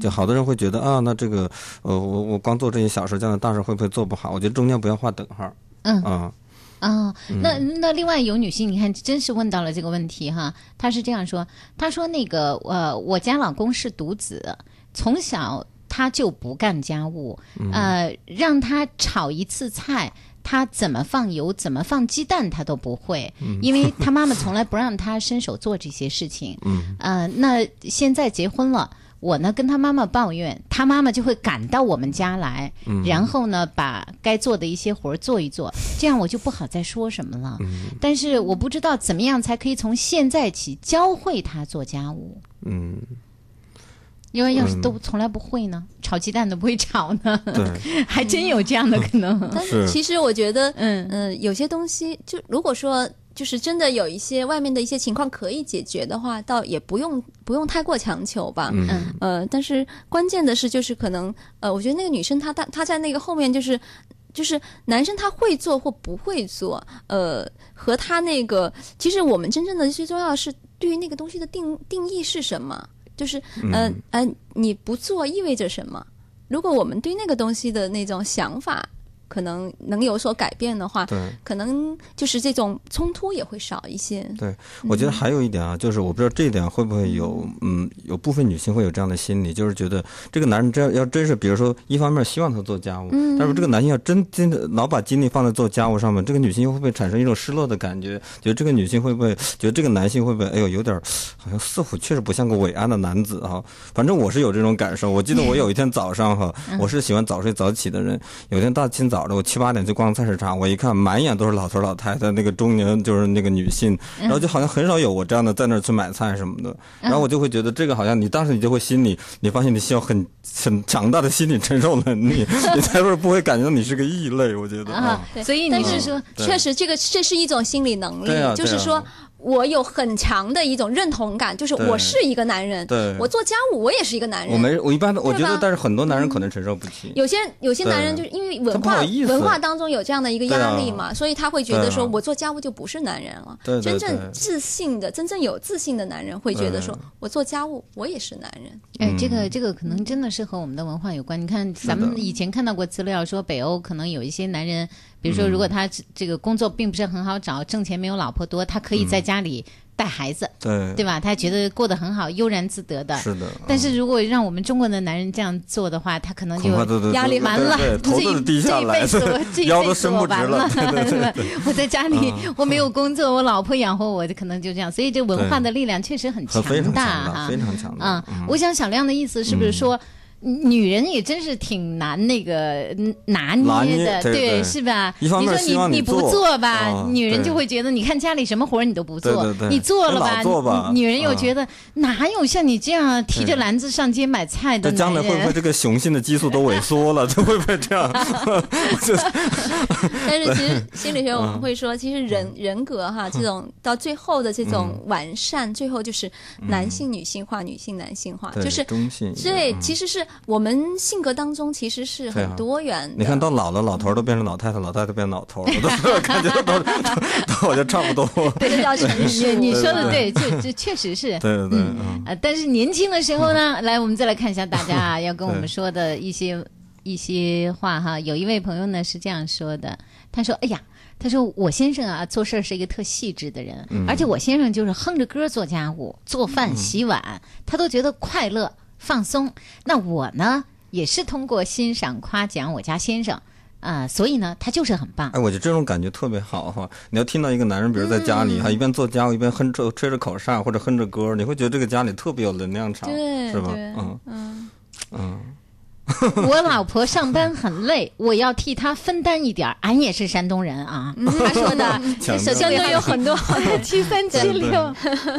就好多人会觉得啊，那这个呃，我我光做这些小事，这样的大事会不会做不好？我觉得中间不要画等号。嗯啊，啊、嗯那那另外有女性，你看，真是问到了这个问题哈。她是这样说，她说那个呃，我家老公是独子，从小他就不干家务，呃，让他炒一次菜。他怎么放油，怎么放鸡蛋，他都不会，因为他妈妈从来不让他伸手做这些事情。嗯，呃，那现在结婚了，我呢跟他妈妈抱怨，他妈妈就会赶到我们家来，嗯。然后呢把该做的一些活儿做一做，这样我就不好再说什么了。嗯。但是我不知道怎么样才可以从现在起教会他做家务，嗯，因为要是嗯。都从来不会呢，炒鸡蛋都不会炒呢，还真有这样的可能。但是其实我觉得，嗯。嗯、有些东西就如果说就是真的有一些外面的一些情况可以解决的话，倒也不用不用太过强求吧。嗯呃，但是关键的是，就是可能呃，我觉得那个女生她她她在那个后面就是。就是男生他会做或不会做，呃，和他那个，其实我们真正的最重要的是对于那个东西的定定义是什么，就是呃嗯呃，你不做意味着什么？如果我们对那个东西的那种想法可能能有所改变的话，对。可能就是这种冲突也会少一些。对，我觉得还有一点啊，就是我不知道这一点会不会有，嗯，有部分女性会有这样的心理，就是觉得这个男人真要真是，比如说一方面希望他做家务，嗯但是这个男性要真真的老把精力放在做家务上面，这个女性又会不会产生一种失落的感觉？觉得这个女性会不会觉得这个男性会不会，哎呦，有点儿好像似乎确实不像个伟岸的男子啊？反正我是有这种感受。我记得我有一天早上哈，我是喜欢早睡早起的人，有一天大清早的，我七八点就逛菜市场，我一看满眼都是老头老太太，那个中年就是那个女性，然后就好像很少有我这样的在那儿去买菜什么的，然后我就会觉得这个好像你当时你就会心里，你发现你需要很很强大的心理承受能力，你才会不会感觉到你是个异类。我觉得啊，所以但是你是说，确实这个这是一种心理能力，就是说。我有很强的一种认同感，就是我是一个男人，对。我做家务我也是一个男人。我没我一般我觉得，但是很多男人可能承受不起。有些有些男人就是因为文化文化当中有这样的一个压力嘛，啊。所以他会觉得说我做家务就不是男人了。对对对真正自信的、真正有自信的男人会觉得说我做家务我也是男人。哎，这嗯个这个可能真的是和我们的文化有关。你看，咱们以前看到过资料说，北欧可能有一些男人，比如说，嗯如果他这这个工作并不是很好找，挣钱没有老婆多，他可以在家里带孩子，对对吧？他觉得过得很好，悠然自得的。是的，但是如果让我们中国的男人这样做的话，他可能就压力完了对，对头都低下来这一辈子我这一辈子我完了，吧 我在家里啊我没有工作，我老婆养活我，就可能就这样。所以这文化的力量确实很强大哈，非常强大啊嗯。我想小亮的意思是不是说？女人也真是挺难那个拿拿捏的，捏对对。是吧？一方面你说你你不做做吧，啊女人就会觉得，你看家里什么活儿你都不做，对对对。你做了吧，做吧女人又啊觉得、哪有像你这样提着篮子上街买菜的这将？来会不会这个雄性的激素都萎缩了？这会不会这样？但是其实心理学我们嗯会说，其实人人格哈这种到最后的这种嗯。完善，最后就是男性女性化，女性男性化，就是对，嗯。其实是我们性格当中其实是很多元的。你看到老了，老头儿都变成老太太，老太太变老头儿，我都感觉都都都我觉得差不多。对，这叫成熟。你说的对对，这这确实是。对对对，嗯呃，但是年轻的时候呢，来，我们再来看一下大家啊要跟我们说的一些一些话哈。有一位朋友呢是这样说的，他说：“哎呀。”他说：“我先生啊，做事儿是一个特细致的人，嗯而且我先生就是哼着歌做家务、做饭、洗碗，他都觉得快乐、放松。那我呢，也是通过欣赏、夸奖我家先生，啊、所以呢，他就是很棒。哎，我觉得这种感觉特别好哈！你要听到一个男人，比如在家里，他一边做家务一边哼着吹着口哨或者哼着歌，你会觉得这个家里特别有能量场，对是吧？嗯嗯，嗯，我老婆上班很累，我要替她分担一点儿。俺也是山东人啊，他说的，强调这山东有很多 七三七六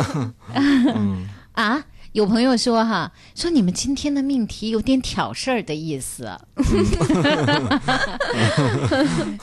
嗯啊。有朋友说哈，说你们今天的命题有点挑事儿的意思，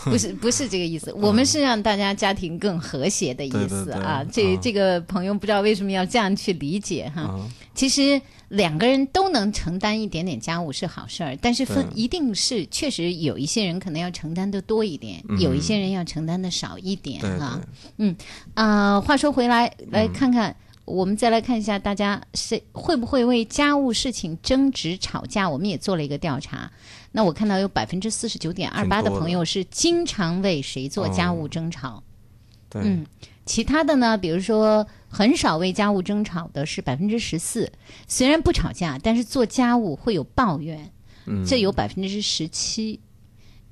不是不是这个意思，我们是让大家家庭更和谐的意思对对对啊。这嗯这个朋友不知道为什么要这样去理解哈。嗯其实两个人都能承担一点点家务是好事儿，但是分一定是确实有一些人可能要承担的多一点，嗯有一些人要承担的少一点哈。对，嗯啊、话说回来，来看看。我们再来看一下，大家是会不会为家务事情争执吵架？我们也做了一个调查，那我看到有百分之四十九点二八的朋友是经常为谁做家务哦争吵。对，嗯，其他的呢，比如说很少为家务争吵的是百分之十四，虽然不吵架，但是做家务会有抱怨，嗯这有百分之十七。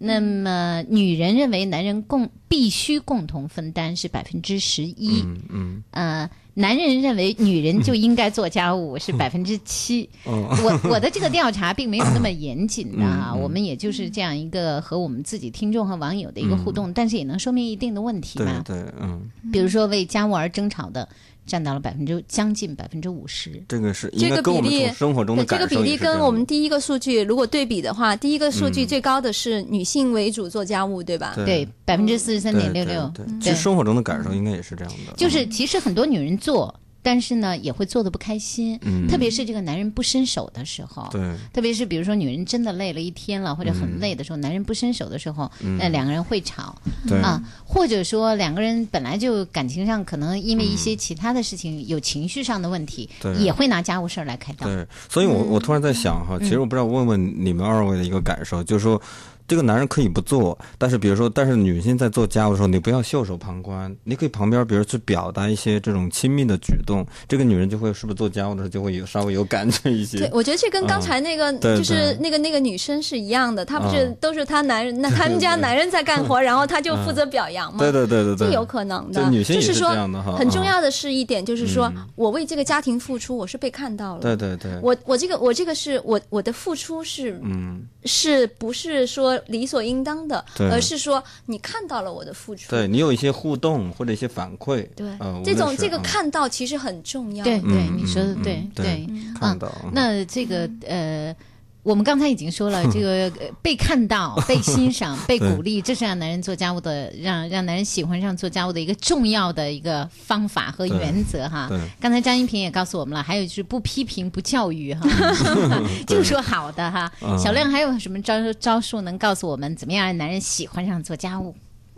那么，女人认为男人共必须共同分担是百分之十一，嗯男人认为女人就应该做家务是百分之七。哦，我我的这个调查并没有那么严谨的啊，我们也就是这样一个和我们自己听众和网友的一个互动，但是也能说明一定的问题对嘛。对，嗯，比如说为家务而争吵的，占到了百分之将近百分之五十。这个是这个比例生活中这个比例跟我们第一个数据如果对比的话，第一个数据嗯最高的是女性为主做家务，对吧？对对，百分之四十三点六六。对，对其实生活中的感受应该也是这样的，就是其实很多女人做，但是呢也会做的不开心，嗯特别是这个男人不伸手的时候。对，特别是比如说女人真的累了一天了，或者很累的时候，男人不伸手的时候，嗯那、两个人会吵对啊，或者说两个人本来就感情上可能因为一些其他的事情、有情绪上的问题，对也会拿家务事儿来开刀。对，所以我我突然在想哈，其实我不知道问问你们二位的一个感受，就是说。这个男人可以不做，但是比如说，但是女性在做家务的时候，你不要袖手旁观，你可以旁边，比如去表达一些这种亲密的举动，这个女人就会是不是做家务的时候就会有稍微有感觉 一些。对，我觉得这跟刚才那个、嗯就是那个那个女生是一样的，她不是嗯都是她男人，那 他们家男人在干活，然后她就负责表扬吗。对对对对对，这有可能的，女性也就是说这样的哈。很重嗯要的是一点，就是说、我为这个家庭付出，我是被看到了。对对对，我我这个我这个是我我的付出是嗯，是不是说理所应当的，而是说你看到了我的付出。对你有一些互动或者一些反馈，对呃，这种这个看到其实很重要。对对，嗯你说的嗯对嗯对啊看到那这个呃。我们刚才已经说了，这个呃被看到、被欣赏、被鼓励，这是让男人做家务的，让让男人喜欢上做家务的一个重要的一个方法和原则哈。刚才张一平也告诉我们了，还有就是不批评、不教育哈，就说好的哈。嗯小亮还有什么招招数能告诉我们，怎么样让男人喜欢上做家务？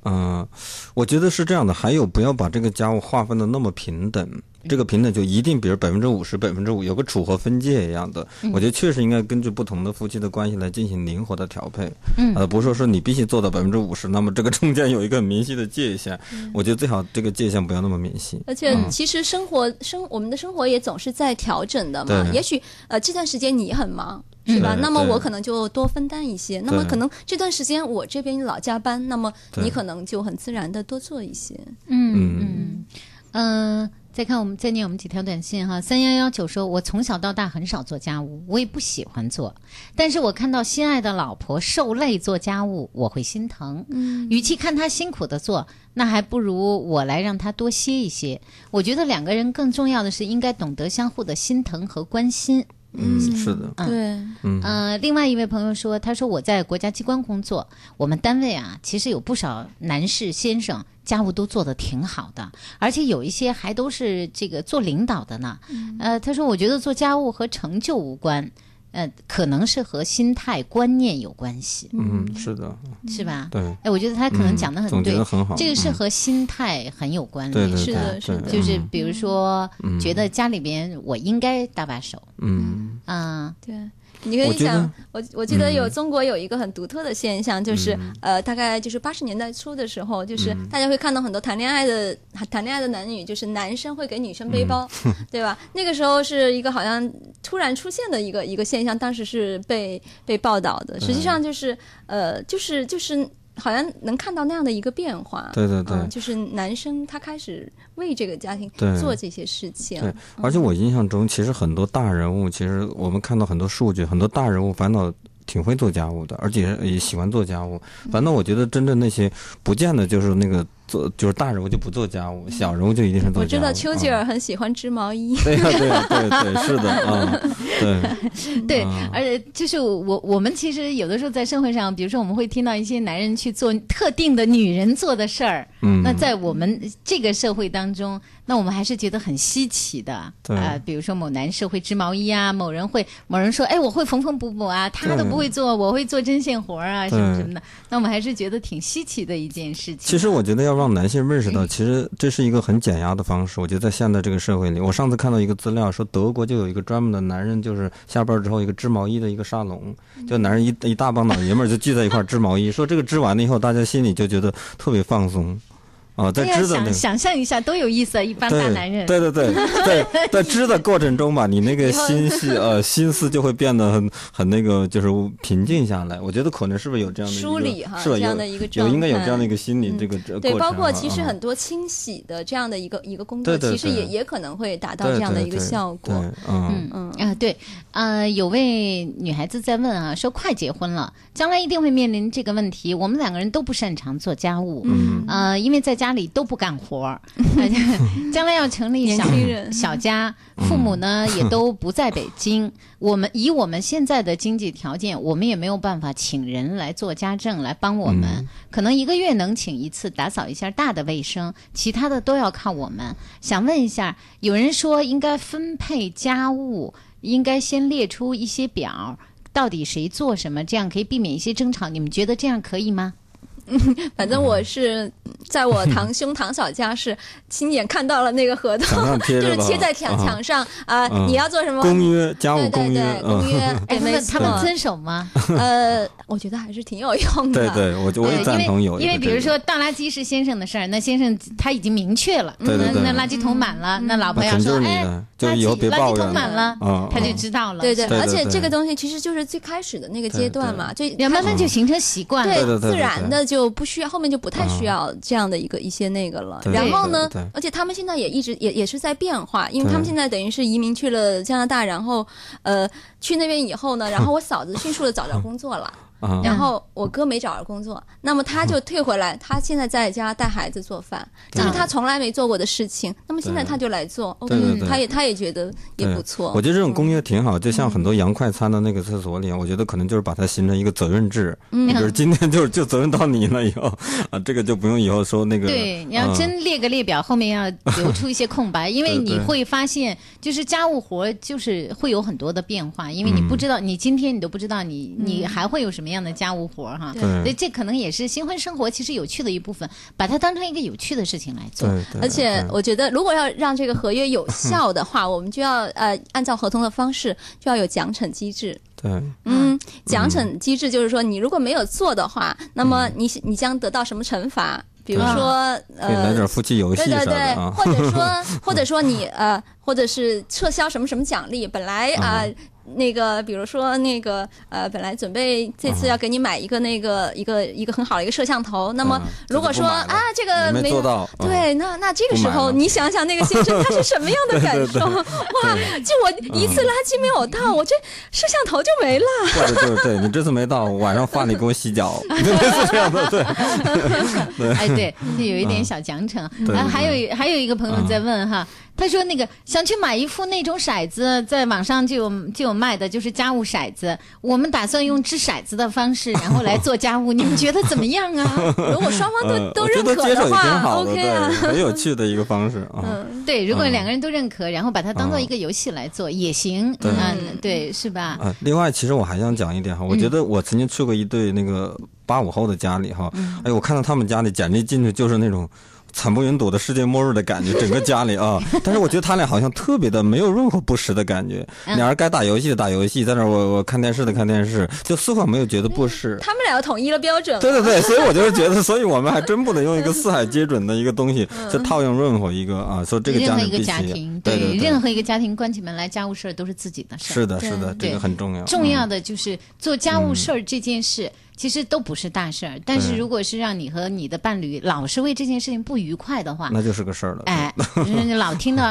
嗯，我觉得是这样的，还有不要把这个家务划分的那么平等。这个平等就一定，比如百分之五十、百分之五，有个楚河分界一样的。嗯我觉得确实应该根据不同的夫妻的关系来进行灵活的调配。嗯呃，不是说是你必须做到百分之五十，那么这个中间有一个明晰的界限。我觉得最好这个界限不要那么明晰。而且嗯其实生活生我们的生活也总是在调整的嘛。对也许呃这段时间你很忙。是吧？那么我可能就多分担一些。那么可能这段时间我这边老加班，那么你可能就很自然的多做一些。嗯嗯嗯嗯。再看我们再念我们几条短信哈，三幺幺九说，我从小到大很少做家务，我也不喜欢做，但是我看到心爱的老婆受累做家务，我会心疼。嗯与其看她辛苦的做，那还不如我来让她多歇一歇。我觉得两个人更重要的是应该懂得相互的心疼和关心。嗯，是的，嗯对，嗯呃，另外一位朋友说，他说我在国家机关工作，我们单位啊，其实有不少男士先生家务都做得挺好的，而且有一些还都是这个做领导的呢。呃，他说我觉得做家务和成就无关。呃，可能是和心态观念有关系，嗯，是的，是吧？对。哎，我觉得他可能讲的很对，得很好。这个是嗯和心态很有关对联。对对对对。就是嗯比如说，嗯。觉得家里边我应该搭把手，嗯。啊，对。你可以想，我我记得有嗯中国有一个很独特的现象，就是、呃，大概就是八十年代初的时候，就是嗯大家会看到很多谈恋爱的谈恋爱的男女，就是男生会给女生背包，嗯对吧？那个时候是一个好像突然出现的一个一个现象，当时是被被报道的。实际上就是呃，就是就是。好像能看到那样的一个变化，对对对。嗯就是男生他开始为这个家庭对。做这些事情，对，而且我印象中，其实很多大人物，其实我们看到很多数据，很多大人物反倒挺会做家务的，而且也喜欢做家务。反倒我觉得真正那些不见得就是那个做，就是大人物就不做家务，小人物就一定是做家务。我知道丘吉啊尔很喜欢织毛衣，对呀、对呀、对对是的啊，对。对 啊，而且就是我我们其实有的时候在社会上，比如说我们会听到一些男人去做特定的女人做的事儿，嗯那在我们这个社会当中，那我们还是觉得很稀奇的。对啊、比如说某男士会织毛衣啊，某人会某人说，哎，我会缝缝补补啊，他都不会做，我会做针线活儿啊，什么什么的。那我们还是觉得挺稀奇的一件事情。其实我觉得要让男性认识嗯到，其实这是一个很减压的方式。我觉得在现在这个社会里，我上次看到一个资料说，德国就有一个专门的男人，就是下班之后一个织毛衣的一个沙龙，嗯就男人一一大帮老爷们儿就聚在一块儿织毛衣，说这个织完了以后，大家心里就觉得特别放松。啊，在织的那个想想象一下，都有意思啊！一般大男人，对对对，在在织的过程中吧，你那个心系呃心思就会变得很很那个，就是平静下来。我觉得可能是不是有这样的一个梳理哈这样的一个有应该有这样的一个心理这个这对，包括其实嗯很多清洗的这样的一个一个工作，对对其实也也可能会达到这样的一个对对效果。对嗯嗯啊，对，呃，有位女孩子在问啊，说快结婚了，将来一定会面临这个问题。我们两个人都不擅长做家务，嗯呃，因为在家里都不干活 将来要成立小人小家，父母呢也都不在北京。我们以我们现在的经济条件，我们也没有办法请人来做家政来帮我们，嗯可能一个月能请一次打扫一下大的卫生，其他的都要靠我们。想问一下，有人说应该分配家务，应该先列出一些表，到底谁做什么，这样可以避免一些争吵。你们觉得这样可以吗？反正我是在我堂兄堂嫂家是亲眼看到了那个合同就是贴在墙啊墙上啊，嗯你要做什么公约家务对对公约对公约嗯，对，哎，没那他们遵守吗？呃，我觉得还是挺有用的。对对，我就我也赞同有因为因为比如说倒垃圾是先生的事儿，那先生他已经明确了，对对对那那垃圾桶满了，那老婆要说，哎就是你的，就以后别垃圾桶满了嗯，他就嗯知道了。对对，而且这个东西其实就是最开始的那个阶段嘛，最要慢慢就形成习惯了。对对对自然的就不需要，后面就不太需要这样的一个一些那个了。然后呢而且他们现在也一直也也是在变化，因为他们现在等于是移民去了加拿大，然后呃去那边以后呢，然后我嫂子迅速的找着工作了。啊。然后我哥没找着工作，那么他就退回来，他现在在家带孩子做饭，这是他从来没做过的事情。那么现在他就来做，OK，对对对。他也他也觉得也不错。我觉得这种公约挺好，就像很多洋快餐的那个厕所里，我觉得可能就是把它形成一个责任制，嗯。就是今天就是就责任到你了以后啊，这个就不用以后说那个。对，你要嗯真列个列表，后面要留出一些空白，因为你会发现，就是家务活就是会有很多的变化，因为你不知道，你今天你都不知道你你还会有什么样的家务活儿哈。对所以这可能也是新婚生活其实有趣的一部分，把它当成一个有趣的事情来做。对对而且我觉得，如果要让这个合约有效的话，我们就要呃按照合同的方式，就要有奖惩机制。对，嗯，奖惩机制就是说，你如果没有做的话，那么你你将得到什么惩罚？比如说，呃来呃点，夫妻游戏对对对，啊，或者说，或者说你呃，或者是撤销什么什么奖励，本来啊。呃那个，比如说那个，呃，本来准备这次要给你买一个那个、一个一个很好的一个摄像头，那么嗯。如果说啊，这个没没做到嗯。对，那那这个时候你想想那个先生他是什么样的感受？对对对。哇，就我一次垃圾没有倒，我这摄像头就没了。或者就是对你这次没到，晚上饭里给我洗脚，类似这样的，对，对，哎，对，就有一点小奖惩。对啊，还有还有一个朋友在问哈，他说那个想去买一副那种骰子，在网上就有就有卖的，就是家务骰子。我们打算用掷骰子的方式，然后来做家务。你们觉得怎么样啊？如果双方都、呃，都认可的话的，，OK 啊。很有趣的一个方式啊。嗯，对，如果嗯两个人都认可，然后把它当做一个游戏来做也行。对嗯，对，是吧？啊，另外，其实我还想讲一点哈，我觉得我曾经去过一对那个八五后的家里哈，哎，我看到他们家里简直进去就是那种。惨不忍睹的世界末日的感觉，整个家里啊！但是我觉得他俩好像特别的没有任何不实的感觉，嗯俩人该打游戏的打游戏，在那我我看电视的看电视，就丝毫没有觉得不适。他们俩统一了标准了。对对对，所以我就是觉得，所以我们还真不能用一个四海皆准的一个东西，嗯去套用任何一个啊，说这个任何一个家庭，对任何一个家庭关起门来，家务事儿都是自己的事儿。是的，是的，这个很重要。重要嗯的就是做家务事儿这件事，其实都不是大事儿。但是如果是让你和你的伴侣老是为这件事情不愉快的话，那就是个事儿了。哎，就是老 听到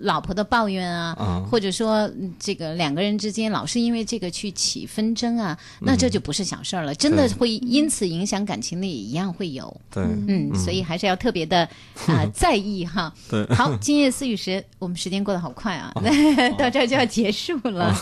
老婆的抱怨啊，啊或者说嗯这个两个人之间老是因为这个去起纷争啊，那这就不是小事儿了，真的会因此影响感情的也一样会有。对，嗯，所以还是要特别的 啊、在意哈。对好，今夜思雨时，我们时间过得好快啊，到这儿就要结束了。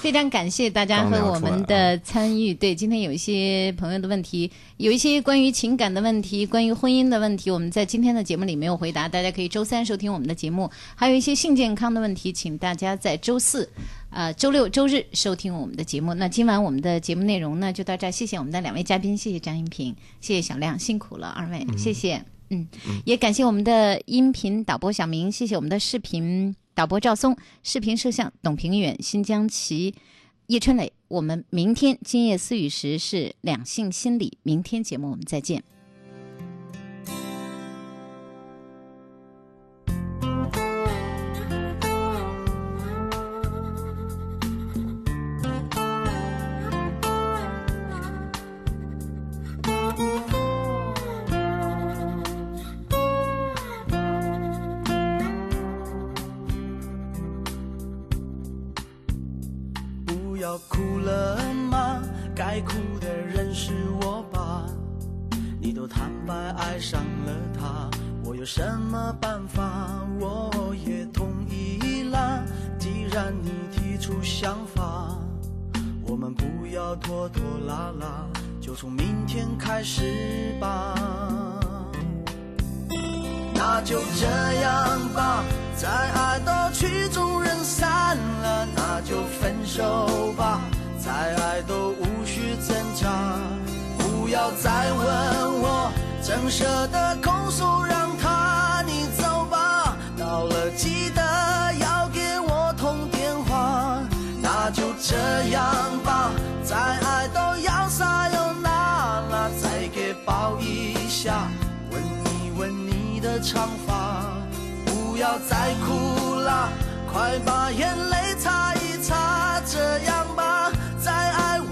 非常感谢大家和我们的参与。对，今天有一些朋友的问题，有一些关于情感的问题，关于婚姻的问题，我们在今天的节目里没有回答，大家可以周三收听我们的节目。还有一些性健康的问题，请大家在周四。呃，周六、周日收听我们的节目。那今晚我们的节目内容呢，就到这儿。谢谢我们的两位嘉宾，谢谢张英平，谢谢小亮，辛苦了二位，谢谢。嗯，也感谢我们的音频导播小明，谢谢我们的视频导播赵松，视频摄像董平远、新疆旗、叶春磊。我们明天今夜思雨时是两性心理，明天节目我们再见。想法，我们不要拖拖拉拉，就从明天开始吧。那就这样吧，再爱到曲终人散了，那就分手吧，再爱都无需挣扎。不要再问我，怎舍得控诉让长发。不要再哭啦，快把眼泪擦一擦，这样吧，再爱我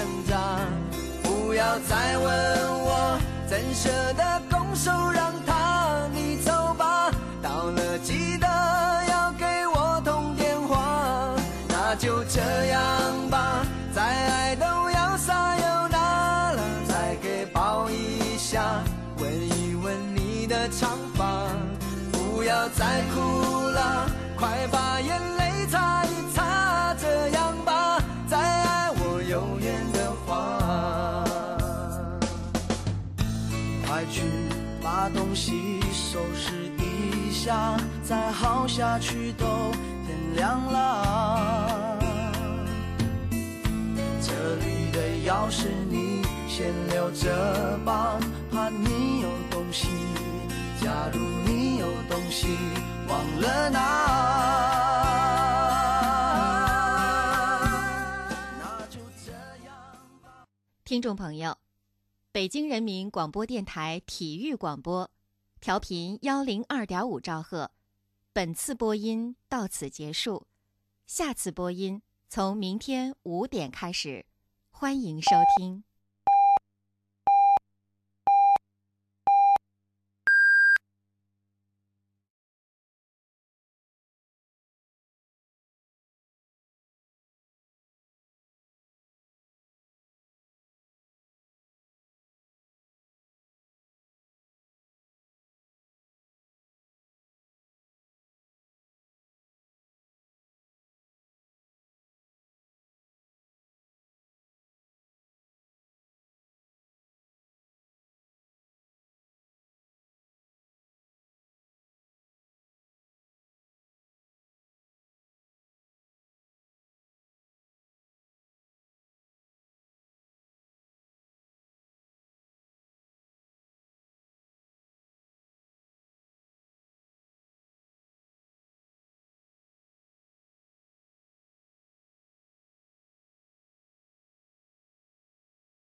不不要再问我，怎舍得拱手让他你走吧。到了记得要给我通电话，那就这样吧，再爱都要撒又那了，再给抱一下，吻一吻你的长发。不要再哭下，再耗下去都天亮了。这里的钥匙你先留着吧，怕你有东西。假如你有东西忘了拿，那就这样。听众朋友，北京人民广播电台体育广播，调频幺零二点五兆赫。本次播音到此结束，下次播音从明天五点开始，欢迎收听。